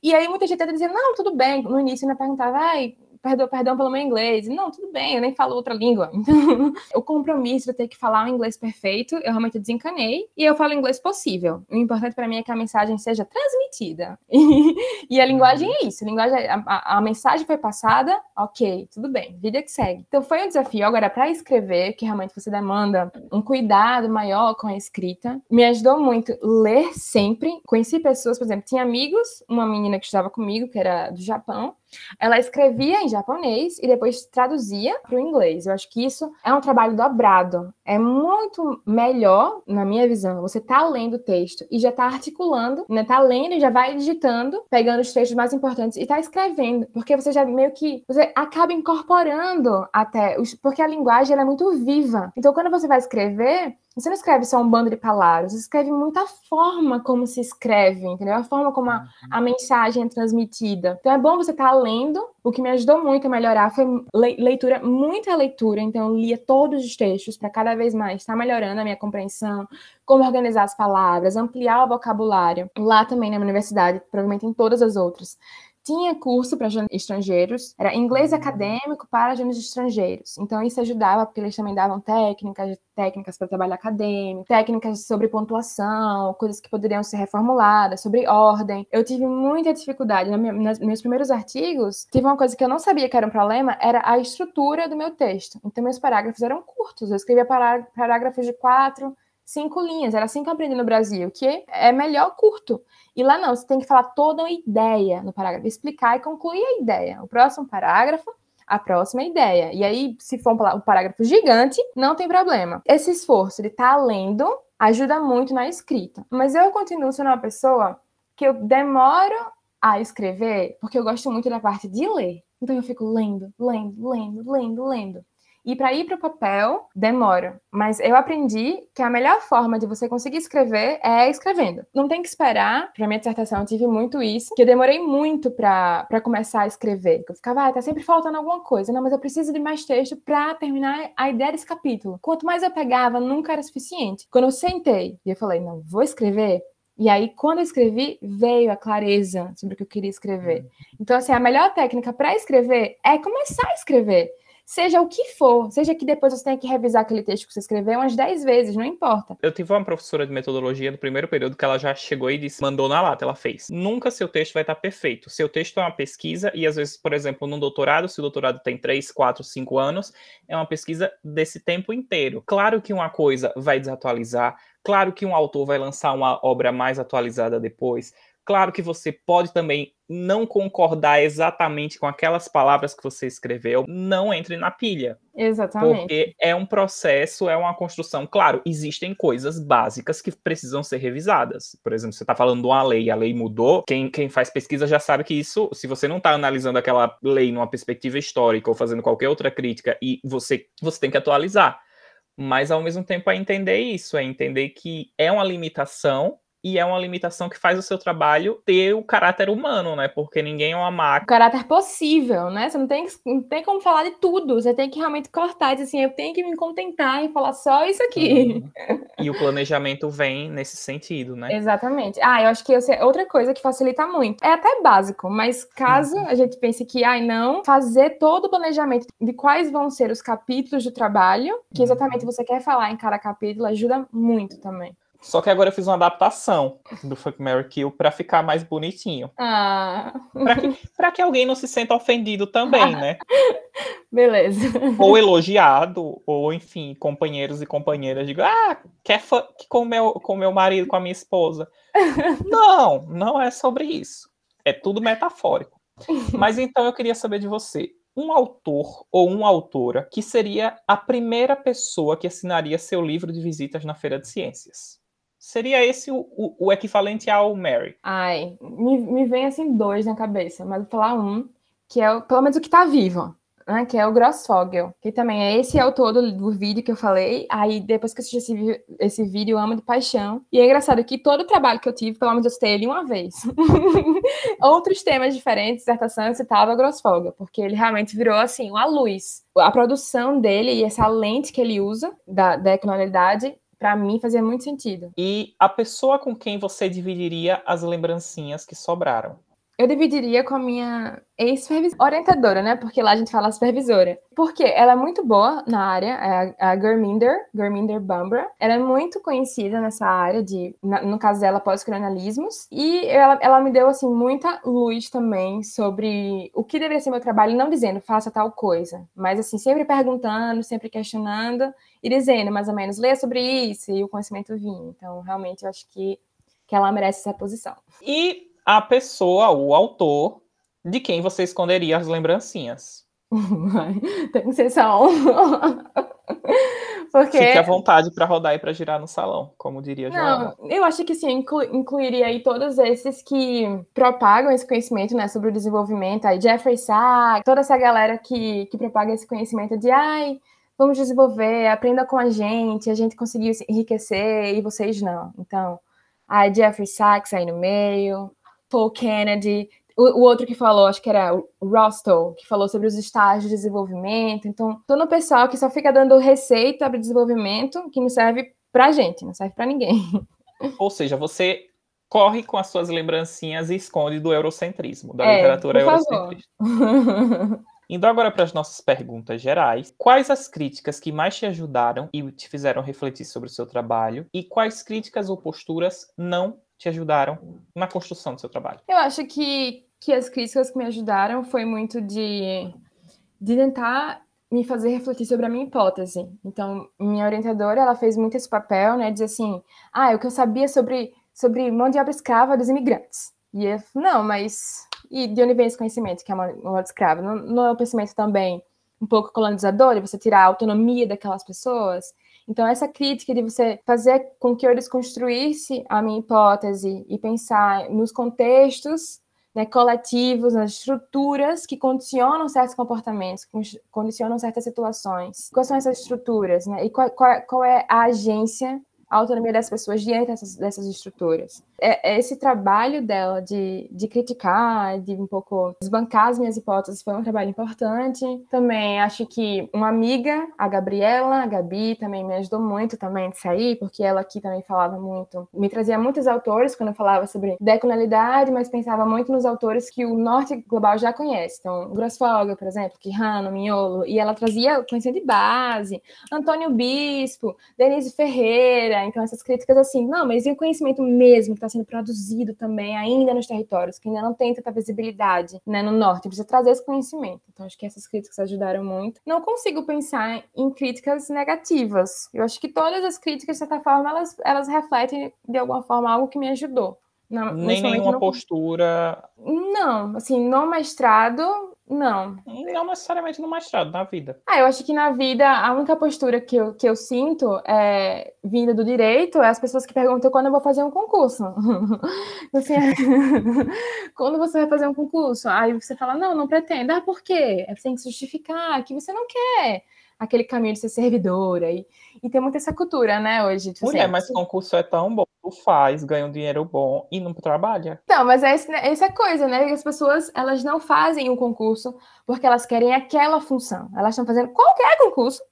E aí muita gente até dizia, não, tudo bem. No início eu perguntava, ai, perdão, perdão pelo meu inglês. Não, tudo bem, eu nem falo outra língua. Então, o compromisso de ter que falar um inglês perfeito, eu realmente desencanei. E eu falo o inglês possível. O importante para mim é que a mensagem seja transmitida. E, a linguagem é isso. A, linguagem, a, a, mensagem foi passada, ok, tudo bem, vida que segue. Então foi um desafio. Agora, para escrever, que realmente você demanda um cuidado maior com a escrita, me ajudou muito ler sempre. Conheci pessoas, por exemplo, tinha amigos, uma menina que estudava comigo, que era do Japão, ela escrevia em japonês e depois traduzia para o inglês. Eu acho que isso é um trabalho dobrado. É muito melhor, na minha visão, você tá lendo o texto e já tá articulando, né? Tá lendo e já vai digitando, pegando os textos mais importantes e tá escrevendo, porque você já meio que você acaba incorporando até, porque a linguagem é muito viva. Então, quando você vai escrever, você não escreve só um bando de palavras, você escreve muita forma como se escreve, entendeu? A forma como a, a uhum. mensagem é transmitida. Então é bom você estar tá lendo. O que me ajudou muito a melhorar foi leitura, muita leitura. Então eu lia todos os textos para cada vez mais estar melhorando a minha compreensão, como organizar as palavras, ampliar o vocabulário. Lá também na universidade, provavelmente em todas as outras tinha curso para estrangeiros, era inglês acadêmico para jornalistas estrangeiros. Então isso ajudava porque eles também davam técnicas, técnicas para trabalho acadêmico, técnicas sobre pontuação, coisas que poderiam ser reformuladas, sobre ordem. Eu tive muita dificuldade nos meus primeiros artigos. Tive uma coisa que eu não sabia que era um problema, era a estrutura do meu texto. Então meus parágrafos eram curtos. Eu escrevia parágrafos de quatro cinco linhas, era assim que eu aprendi no Brasil, que é melhor curto. E lá não, você tem que falar toda uma ideia no parágrafo, explicar e concluir a ideia. O próximo parágrafo, a próxima ideia. E aí, se for um parágrafo gigante, não tem problema. Esse esforço de estar tá lendo ajuda muito na escrita. Mas eu continuo sendo uma pessoa que eu demoro a escrever porque eu gosto muito da parte de ler. Então eu fico lendo, lendo, lendo, lendo, lendo. E para ir para o papel, demora. Mas eu aprendi que a melhor forma de você conseguir escrever é escrevendo. Não tem que esperar. Para minha dissertação, eu tive muito isso, que eu demorei muito para começar a escrever. Eu ficava, ah, tá sempre faltando alguma coisa. Não, mas eu preciso de mais texto para terminar a ideia desse capítulo. Quanto mais eu pegava, nunca era suficiente. Quando eu sentei e eu falei, não, vou escrever, e aí, quando eu escrevi, veio a clareza sobre o que eu queria escrever. Uhum. Então, assim, a melhor técnica para escrever é começar a escrever seja o que for, seja que depois você tenha que revisar aquele texto que você escreveu umas 10 vezes, não importa. Eu tive uma professora de metodologia do primeiro período que ela já chegou e disse, mandou na lata, ela fez. Nunca seu texto vai estar perfeito. Seu texto é uma pesquisa e às vezes, por exemplo, num doutorado, se o doutorado tem 3, 4, 5 anos, é uma pesquisa desse tempo inteiro. Claro que uma coisa vai desatualizar, claro que um autor vai lançar uma obra mais atualizada depois, Claro que você pode também não concordar exatamente com aquelas palavras que você escreveu, não entre na pilha. Exatamente. Porque é um processo, é uma construção. Claro, existem coisas básicas que precisam ser revisadas. Por exemplo, você está falando de uma lei, a lei mudou. Quem, quem faz pesquisa já sabe que isso, se você não está analisando aquela lei numa perspectiva histórica ou fazendo qualquer outra crítica, e você, você tem que atualizar. Mas ao mesmo tempo é entender isso, é entender que é uma limitação e é uma limitação que faz o seu trabalho ter o caráter humano, né? Porque ninguém é uma máquina. O caráter possível, né? Você não tem, não tem como falar de tudo. Você tem que realmente cortar e dizer assim, eu tenho que me contentar e falar só isso aqui. Uhum. E o planejamento vem nesse sentido, né? Exatamente. Ah, eu acho que essa é outra coisa que facilita muito. É até básico, mas caso uhum. a gente pense que, ai, não, fazer todo o planejamento de quais vão ser os capítulos do trabalho, que exatamente uhum. você quer falar em cada capítulo, ajuda muito também. Só que agora eu fiz uma adaptação do Fuck Mary Kill pra ficar mais bonitinho. Ah. Pra que, pra que alguém não se sinta ofendido também, né? Beleza. Ou elogiado, ou enfim, companheiros e companheiras digam, ah, quer com meu, com meu marido, com a minha esposa. não, não é sobre isso. É tudo metafórico. Mas então eu queria saber de você um autor ou uma autora que seria a primeira pessoa que assinaria seu livro de visitas na Feira de Ciências. Seria esse o, o, o, equivalente ao Mary? Ai, me, me vem assim dois na cabeça, mas vou falar um, que é o, pelo menos o que tá vivo, né? Que é o Grossfogel, que também é esse autor do, do vídeo que eu falei. Aí depois que eu assisti esse, esse vídeo, eu amo de paixão. E é engraçado que todo o trabalho que eu tive, pelo menos eu citei ele uma vez. Outros temas diferentes, dissertação, eu citava Grossfogel, porque ele realmente virou assim, uma luz. A produção dele e essa lente que ele usa da, da equinalidade para mim fazia muito sentido. E a pessoa com quem você dividiria as lembrancinhas que sobraram? Eu dividiria com a minha ex-orientadora, né? Porque lá a gente fala supervisora. Porque ela é muito boa na área, é a Germinder, Germinder Bambra. Ela é muito conhecida nessa área de, no caso dela, pós-colonialismos. E ela, ela me deu, assim, muita luz também sobre o que deveria ser meu trabalho, não dizendo, faça tal coisa. Mas, assim, sempre perguntando, sempre questionando e dizendo, mais ou menos, lê sobre isso e o conhecimento vinha. Então, realmente, eu acho que, que ela merece essa posição. E a pessoa, o autor, de quem você esconderia as lembrancinhas. Tem que ser só um. Porque... Fique à vontade para rodar e para girar no salão, como diria Joana. Não, eu acho que sim, inclu incluiria aí todos esses que propagam esse conhecimento, né, sobre o desenvolvimento, aí Jeffrey Sachs, toda essa galera que, que propaga esse conhecimento de, ai, vamos desenvolver, aprenda com a gente, a gente conseguiu enriquecer e vocês não. Então, ai, Jeffrey Sachs aí no meio, Paul Kennedy, o, o, outro que falou, acho que era o Rostow, que falou sobre os estágios de desenvolvimento. Então, todo o pessoal que só fica dando receita para desenvolvimento que não serve para gente, não serve para ninguém. Ou seja, você corre com as suas lembrancinhas e esconde do eurocentrismo, da é, literatura eurocentrista. Indo agora para as nossas perguntas gerais, quais as críticas que mais te ajudaram e te fizeram refletir sobre o seu trabalho e quais críticas ou posturas não te ajudaram na construção do seu trabalho? Eu acho que, que as críticas que me ajudaram foi muito de, de tentar me fazer refletir sobre a minha hipótese. Então, minha orientadora, ela fez muito esse papel, né, de assim, ah, o que eu sabia sobre, sobre mão de obra escrava dos imigrantes. E eu, não, mas e de onde vem esse conhecimento que é mão de obra escrava? Não, não é um pensamento também um pouco colonizador, você tirar a autonomia daquelas pessoas? Então, essa crítica de você fazer com que eu desconstruísse a minha hipótese e pensar nos contextos né, coletivos, nas estruturas que condicionam certos comportamentos, condicionam certas situações. Quais são essas estruturas, né? E qual, qual, qual é a agência a autonomia das pessoas diante dessas, dessas estruturas. É, é, esse trabalho dela de, de criticar, de um pouco desbancar as minhas hipóteses, foi um trabalho importante. Também acho que uma amiga, a Gabriela, a Gabi, também me ajudou muito também de sair, porque ela aqui também falava muito, me trazia muitos autores quando eu falava sobre decolonialidade, mas pensava muito nos autores que o norte global já conhece. Então, Grossfoga, por exemplo, Quijano, Miolo, e ela trazia conhecimento de base, Antônio Bispo, Denise Ferreira, então, essas críticas assim, não, mas e o conhecimento mesmo que está sendo produzido também ainda nos territórios, que ainda não tem tanta visibilidade né, no norte, precisa trazer esse conhecimento. Então, acho que essas críticas ajudaram muito. Não consigo pensar em críticas negativas. Eu acho que todas as críticas, de certa forma, elas, elas refletem de alguma forma algo que me ajudou. Não, Nem nenhuma postura. Não, assim, no mestrado, não. Não necessariamente no mestrado, na vida. Ah, eu acho que na vida a única postura que eu, que eu sinto é vinda do direito é as pessoas que perguntam quando eu vou fazer um concurso. assim, quando você vai fazer um concurso? Aí você fala, não, não pretendo. Ah, por quê? Você tem que justificar que você não quer aquele caminho de ser servidora. E, e tem muita essa cultura, né, hoje. Tipo, Mulher, assim, mas concurso é tão bom. Tu faz, ganha um dinheiro bom e não trabalha. Não, mas é esse, essa é coisa, né? As pessoas, elas não fazem um concurso porque elas querem aquela função. Elas estão fazendo qualquer concurso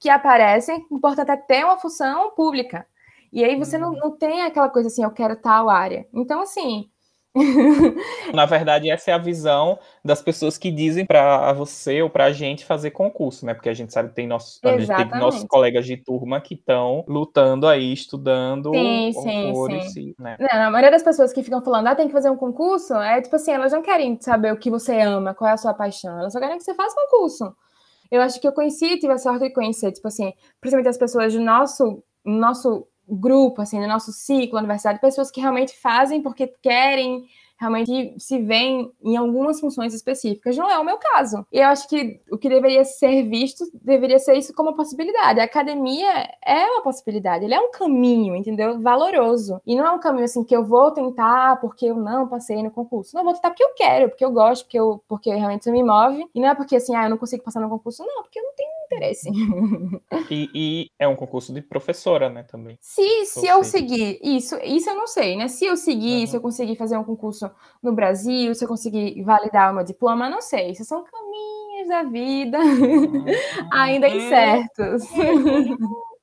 que aparece, o importante é ter uma função pública. E aí você não, não tem aquela coisa assim, eu quero tal área. Então, assim, Na verdade, essa é a visão das pessoas que dizem para você ou para a gente fazer concurso, né? Porque a gente sabe que tem nossos, tem nossos colegas de turma que estão lutando aí, estudando sim, sim, sim. Né? Não, a maioria das pessoas que ficam falando, ah, tem que fazer um concurso, é tipo assim, elas não querem saber o que você ama, qual é a sua paixão, elas só querem que você faça concurso. Eu acho que eu conheci, tive a sorte de conhecer, tipo assim, principalmente as pessoas do nosso, nosso grupo, assim, no nosso ciclo, universidade, pessoas que realmente fazem porque querem realmente se veem em algumas funções específicas. Não é o meu caso. E eu acho que o que deveria ser visto deveria ser isso como possibilidade. A academia é uma possibilidade, ele é um caminho, entendeu? Valoroso. E não é um caminho assim que eu vou tentar porque eu não passei no concurso. Não, vou tentar porque eu quero, porque eu gosto, porque, eu, porque realmente isso me move. E não é porque assim, ah, eu não consigo passar no concurso. Não, porque eu não tenho interesse. E, e é um concurso de professora, né, também. Se, se eu seguir, isso, isso eu não sei, né? Se eu seguir, uhum. se eu conseguir fazer um concurso no Brasil, se eu conseguir validar o meu diploma, não sei. Isso são caminhos da vida ainda incertos.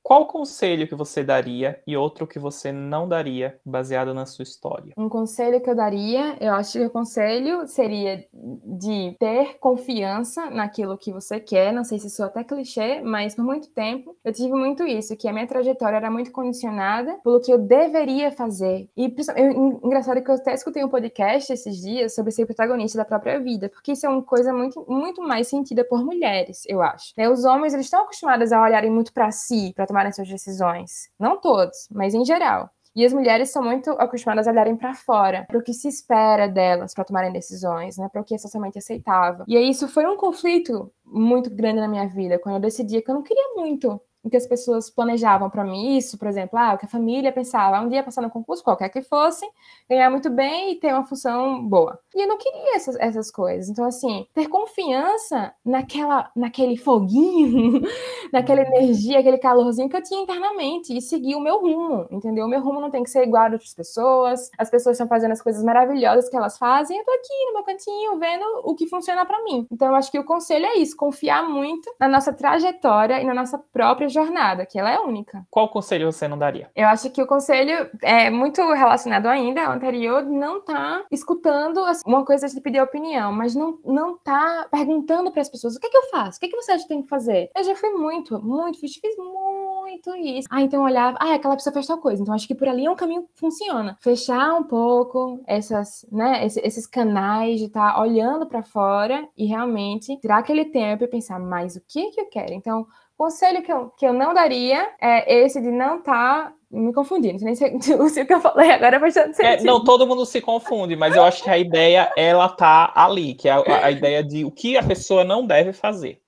Qual conselho que você daria e outro que você não daria, baseado na sua história? Um conselho que eu daria, eu acho que o conselho seria de ter confiança naquilo que você quer. Não sei se isso é até clichê, mas por muito tempo eu tive muito isso, que a minha trajetória era muito condicionada pelo que eu deveria fazer. E eu, engraçado que eu até escutei um podcast esses dias sobre ser protagonista da própria vida, porque isso é uma coisa muito, muito mais sentida por mulheres, eu acho. Né? Os homens eles estão acostumados a olharem muito para si, para tomarem suas decisões. Não todos, mas em geral. E as mulheres são muito acostumadas a olharem para fora, para o que se espera delas para tomarem decisões, né? Para o que é socialmente aceitável. E aí isso foi um conflito muito grande na minha vida, quando eu decidi que eu não queria muito em que as pessoas planejavam para mim isso, por exemplo, ah, o que a família pensava, um dia passar no concurso, qualquer que fosse, ganhar muito bem e ter uma função boa. E eu não queria essas, essas coisas. Então, assim, ter confiança naquela, naquele foguinho, naquela uhum. energia, aquele calorzinho que eu tinha internamente e seguir o meu rumo, entendeu? O meu rumo não tem que ser igual a outras pessoas, as pessoas estão fazendo as coisas maravilhosas que elas fazem, eu tô aqui no meu cantinho vendo o que funciona para mim. Então, eu acho que o conselho é isso, confiar muito na nossa trajetória e na nossa própria jornada, que ela é única. Qual conselho você não daria? Eu acho que o conselho é muito relacionado ainda ao anterior, não tá escutando uma coisa de pedir opinião, mas não, não tá perguntando para as pessoas o que, é que eu faço, o que, é que você acha que tem que fazer. Eu já fui muito, muito, fiz, fiz muito isso. Ah, então olhar, ah, aquela pessoa fez tal coisa, então acho que por ali é um caminho que funciona. Fechar um pouco essas, né, esses, esses canais de estar tá olhando para fora e realmente tirar aquele tempo e pensar, mais o que que eu quero? Então, Conselho que eu, que eu não daria é esse de não estar tá me confundindo. Nem sei se o que eu falei agora faz tanto sentido. É, não, todo mundo se confunde, mas eu acho que a ideia, ela tá ali, que é a, a ideia de o que a pessoa não deve fazer.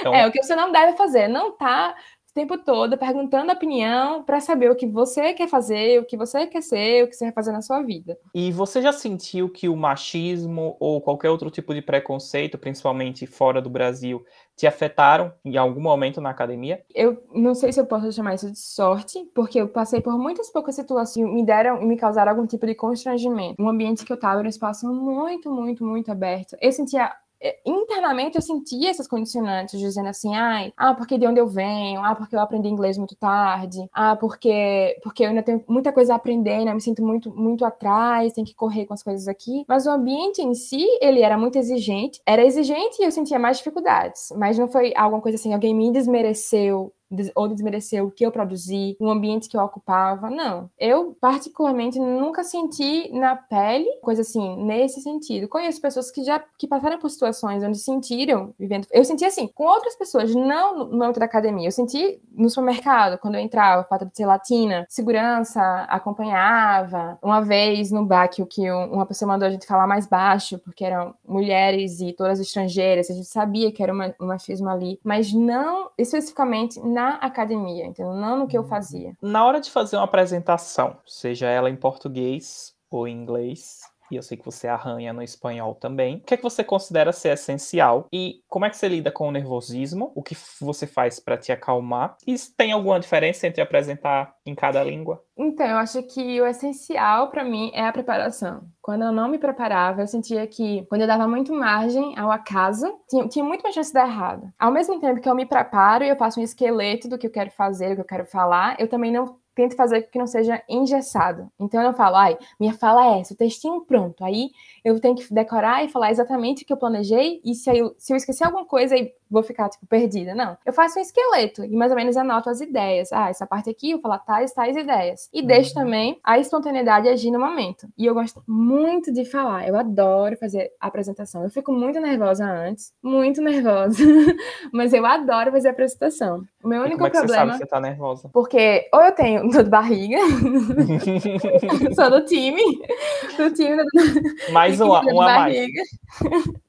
Então... É, o que você não deve fazer, não tá o tempo todo perguntando opinião para saber o que você quer fazer, o que você quer ser, o que você vai fazer na sua vida. E você já sentiu que o machismo ou qualquer outro tipo de preconceito, principalmente fora do Brasil, te afetaram em algum momento na academia? Eu não sei se eu posso chamar isso de sorte, porque eu passei por muitas poucas situações que me deram e me causaram algum tipo de constrangimento. Um ambiente que eu estava era um espaço muito, muito, muito aberto. Eu sentia internamente eu sentia essas condicionantes, dizendo assim, ai, ah, porque de onde eu venho, ah, porque eu aprendi inglês muito tarde, ah, porque, porque eu ainda tenho muita coisa a aprender, né, me sinto muito, muito atrás, tenho que correr com as coisas aqui. Mas o ambiente em si, ele era muito exigente, era exigente e eu sentia mais dificuldades, mas não foi alguma coisa assim, alguém me desmereceu ou desmerecer o que eu produzi, o ambiente que eu ocupava. Não. Eu, particularmente, nunca senti na pele coisa assim, nesse sentido. Conheço pessoas que já que passaram por situações onde sentiram vivendo. Eu senti assim, com outras pessoas, não no âmbito da academia. Eu senti no supermercado, quando eu entrava, fato de ser latina, segurança, acompanhava. Uma vez no BAC, o que uma pessoa mandou a gente falar mais baixo, porque eram mulheres e todas estrangeiras, a gente sabia que era uma, um machismo ali, mas não especificamente na na academia, entendeu? Não no que eu fazia. Na hora de fazer uma apresentação, seja ela em português ou em inglês, e eu sei que você arranha no espanhol também. O que é que você considera ser essencial e como é que você lida com o nervosismo? O que você faz para te acalmar? E tem alguma diferença entre apresentar em cada língua? Então, eu acho que o essencial para mim é a preparação. Quando eu não me preparava, eu sentia que quando eu dava muito margem ao acaso, tinha, tinha muito mais chance de dar errado. Ao mesmo tempo que eu me preparo e eu faço um esqueleto do que eu quero fazer, do que eu quero falar, eu também não tento fazer que não seja engessado. Então eu não falo, ai, minha fala é essa, o textinho pronto. Aí eu tenho que decorar e falar exatamente o que eu planejei, e se eu, se eu esquecer alguma coisa, aí vou ficar, tipo, perdida. Não. Eu faço um esqueleto e mais ou menos anoto as ideias. Ah, essa parte aqui eu vou falar tais, tais ideias. E uhum. deixo também a espontaneidade agir no momento. E eu gosto muito de falar. Eu adoro fazer apresentação. Eu fico muito nervosa antes, muito nervosa. Mas eu adoro fazer apresentação. O meu único como é que problema. Você sabe que você tá nervosa? Porque ou eu tenho dor de barriga, sou do time, do time. Do... Mais uma, uma mais.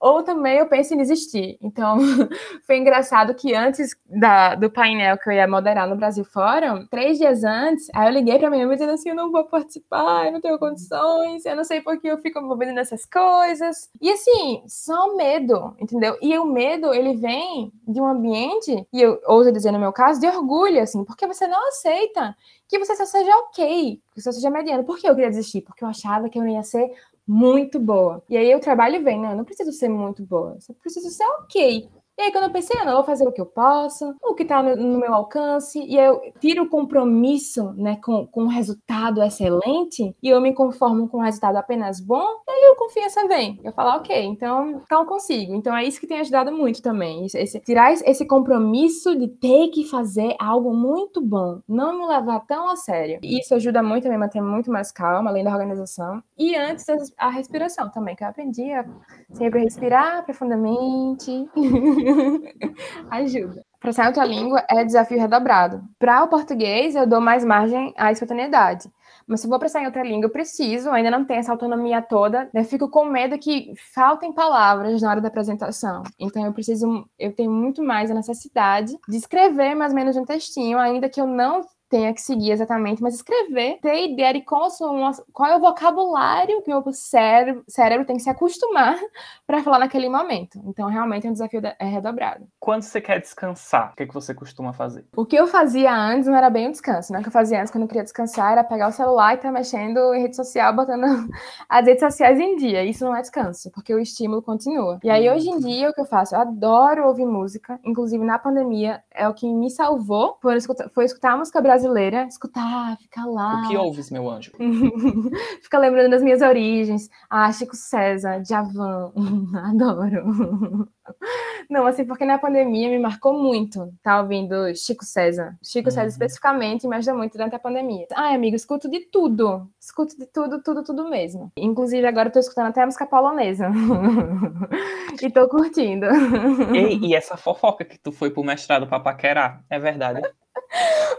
ou também eu penso em desistir. Então, foi engraçado que antes da, do painel que eu ia moderar no Brasil Fórum, três dias antes, aí eu liguei pra minha mãe dizendo assim: eu não vou participar, eu não tenho condições, eu não sei porque eu fico envolvida nessas coisas. E assim, só medo, entendeu? E o medo, ele vem de um ambiente, e eu ouso dizer no meu caso, de orgulho, assim, porque você não aceita que você só seja ok, que você seja mediano. Por que eu queria desistir? Porque eu achava que eu não ia ser muito boa. E aí o trabalho vem, não, eu não preciso ser muito boa, eu preciso ser ok. E aí, quando eu pensei, ah, não, eu vou fazer o que eu posso, o que está no, meu alcance, e eu tiro o compromisso né, com, com um resultado excelente, e eu me conformo com um resultado apenas bom, e aí eu confiança vem. Eu falo, ok, então, então consigo. Então é isso que tem ajudado muito também. Esse, tirar esse compromisso de ter que fazer algo muito bom, não me levar tão a sério. E isso ajuda muito a manter muito mais calma, além da organização. E antes, a respiração também, que eu aprendi a sempre respirar profundamente. Ajuda. Para sair outra língua é desafio redobrado. Para o português, eu dou mais margem à espontaneidade. Mas se eu vou pensar em outra língua, eu preciso, ainda não tenho essa autonomia toda, né? Fico com medo que faltem palavras na hora da apresentação. Então eu preciso, eu tenho muito mais a necessidade de escrever mais ou menos um textinho, ainda que eu não tenha que seguir exatamente, mas escrever, ter ideia de qual, são, qual é o vocabulário que o meu cérebro, cérebro tem que se acostumar para falar naquele momento. Então, realmente é um desafio é redobrado. Quando você quer descansar, o que, é que você costuma fazer? O que eu fazia antes não era bem um descanso, né? O que eu fazia antes, quando eu queria descansar, era pegar o celular e estar tá mexendo em rede social, botando as redes sociais em dia. Isso não é descanso, porque o estímulo continua. E aí, hoje em dia, o que eu faço? Eu adoro ouvir música, inclusive na pandemia, é o que me salvou, foi escutar, foi escutar música brasileira brasileira, escutar, ficar lá. O que ouves, meu anjo? ficar lembrando das minhas origens. Ah, Chico César, Javan, adoro. Não, assim, porque na pandemia me marcou muito tá ouvindo Chico César. Chico uhum. César especificamente me ajuda muito durante a pandemia. Ai, amigo, escuto de tudo. Escuto de tudo, tudo, tudo mesmo. Inclusive, agora eu tô escutando até a música polonesa. e tô curtindo. Ei, e essa fofoca que tu foi pro mestrado pra paquerar, é verdade?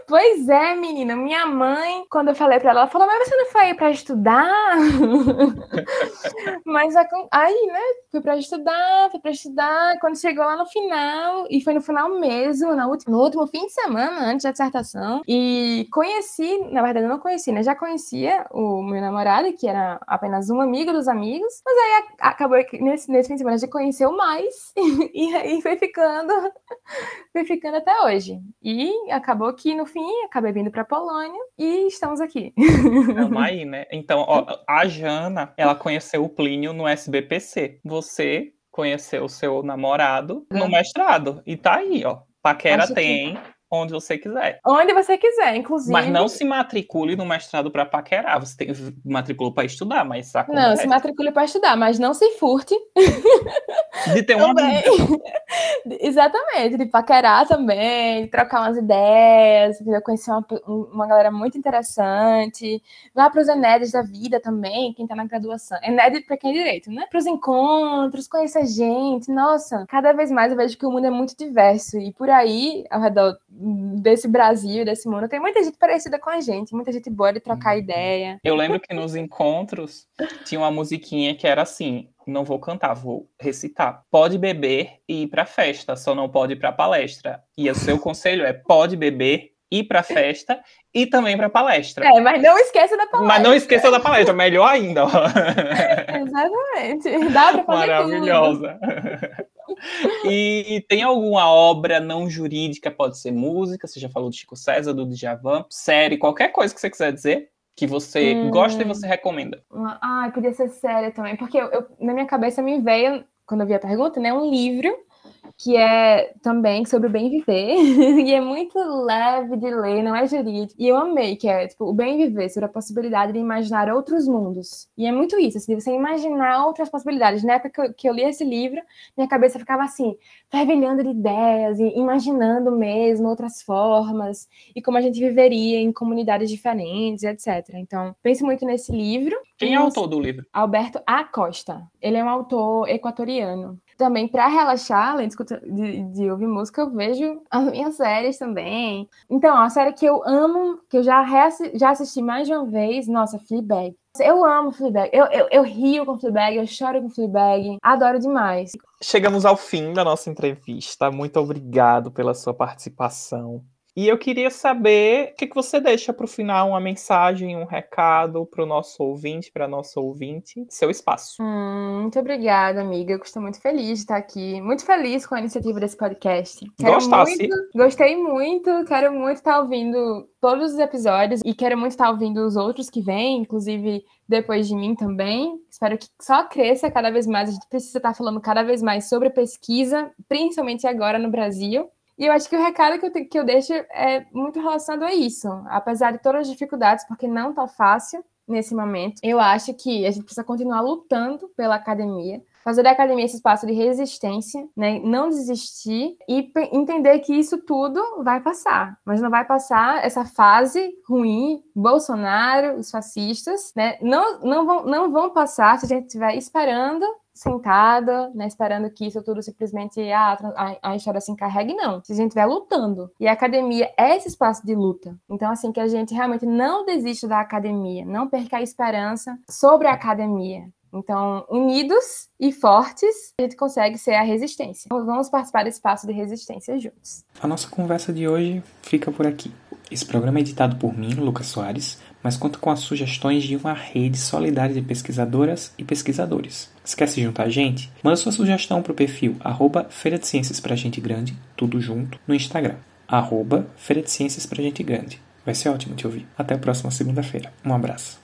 Pois é, menina. Minha mãe, quando eu falei pra ela, ela falou: Mas você não foi para estudar? Mas aí, né? Fui para estudar, fui para estudar. Quando chegou lá no final, e foi no final mesmo, no último, no último fim de semana, antes da dissertação, e conheci, na verdade, eu não conheci, né? Já conhecia o meu namorado, que era apenas um amigo dos amigos, mas aí acabou nesse, nesse fim de semana gente conheceu mais, e aí foi ficando, foi ficando até hoje. E acabou que no fim acabei vindo para Polônia e estamos aqui. Estamos aí, né? Então, ó, a Jana, ela conheceu o Plínio no SBPC. Você conheceu o seu namorado no mestrado. E tá aí, ó. Paquera Acho tem. Que onde você quiser. Onde você quiser, inclusive. Mas não se matricule no mestrado para paquerar. Você tem matricula para estudar, mas acontece. Não, se matricule para estudar, mas não se furte. De ter uma Exatamente, de paquerar também, de trocar umas ideias, de conhecer uma, uma galera muito interessante. Vá para os Enedes da vida também, quem está na graduação. Ened para quem é direito, né? Para os encontros, conhecer gente. Nossa, cada vez mais eu vejo que o mundo é muito diverso e por aí, ao redor desse Brasil, desse mundo, tem muita gente parecida com a gente, muita gente boa de trocar uhum. ideia. Eu lembro que nos encontros tinha uma musiquinha que era assim: não vou cantar, vou recitar. Pode beber e ir pra festa, só não pode ir pra palestra. E o seu conselho é: pode beber, ir pra festa e também para palestra. É, mas não esqueça da palestra. Mas não esqueça da palestra, melhor ainda. Exatamente. Dá pra fazer Maravilhosa. Tudo. E tem alguma obra não jurídica, pode ser música, você já falou de Chico César, do Djavan, série, qualquer coisa que você quiser dizer, que você hum. gosta e você recomenda. Ah, podia ser série também, porque eu, eu, na minha cabeça me veio, quando eu vi a pergunta, né, um livro que é também sobre o bem viver, e é muito leve de ler, não é jurídico. E eu amei, que é tipo, o bem viver sobre a possibilidade de imaginar outros mundos. E é muito isso, assim, você imaginar outras possibilidades. Na época que eu, que eu li esse livro, minha cabeça ficava assim, fervilhando de ideias, e imaginando mesmo outras formas, e como a gente viveria em comunidades diferentes, etc. Então, pense muito nesse livro. Quem é o autor do livro? Alberto Acosta. Ele é um autor equatoriano também para relaxar, além de, de, de, ouvir música, eu vejo as minhas séries também. Então, a série que eu amo, que eu já, já assisti mais de uma vez, nossa, Fleabag. Eu amo Fleabag. Eu, eu, eu rio com Fleabag, eu choro com Fleabag. Adoro demais. Chegamos ao fim da nossa entrevista. Muito obrigado pela sua participação. E eu queria saber o que, que você deixa para o final, uma mensagem, um recado para o nosso ouvinte, para nosso ouvinte, seu espaço. Hum, muito obrigada, amiga. Eu estou muito feliz de estar aqui, muito feliz com a iniciativa desse podcast. Quero Gostasse? Muito, gostei muito, quero muito estar ouvindo todos os episódios e quero muito estar ouvindo os outros que vêm, inclusive depois de mim também. Espero que só cresça cada vez mais. A gente precisa estar falando cada vez mais sobre pesquisa, principalmente agora no Brasil. E eu acho que o recado que eu, te, que eu deixo é muito relacionado a isso. Apesar de todas as dificuldades, porque não tá fácil nesse momento, eu acho que a gente precisa continuar lutando pela academia, fazer da academia esse espaço de resistência, né? não desistir e entender que isso tudo vai passar, mas não vai passar essa fase ruim, Bolsonaro, os fascistas, né? não, não, vão, não vão passar se a gente estiver esperando sentada, né, esperando que isso tudo simplesmente ah, a, a história se encarregue, não. Se a gente estiver lutando. E a academia é esse espaço de luta. Então, assim, que a gente realmente não desista da academia, não perca a esperança sobre a academia. Então, unidos e fortes, a gente consegue ser a resistência. Vamos participar desse espaço de resistência juntos. A nossa conversa de hoje fica por aqui. Esse programa é editado por mim, Lucas Soares, mas conta com as sugestões de uma rede solidária de pesquisadoras e pesquisadores. Esquece de juntar a gente? Manda sua sugestão para o perfil arroba Feira de Ciências pra Gente Grande, tudo junto, no Instagram. Arroba Feira de Ciências pra Gente Grande. Vai ser ótimo te ouvir. Até a próxima segunda-feira. Um abraço.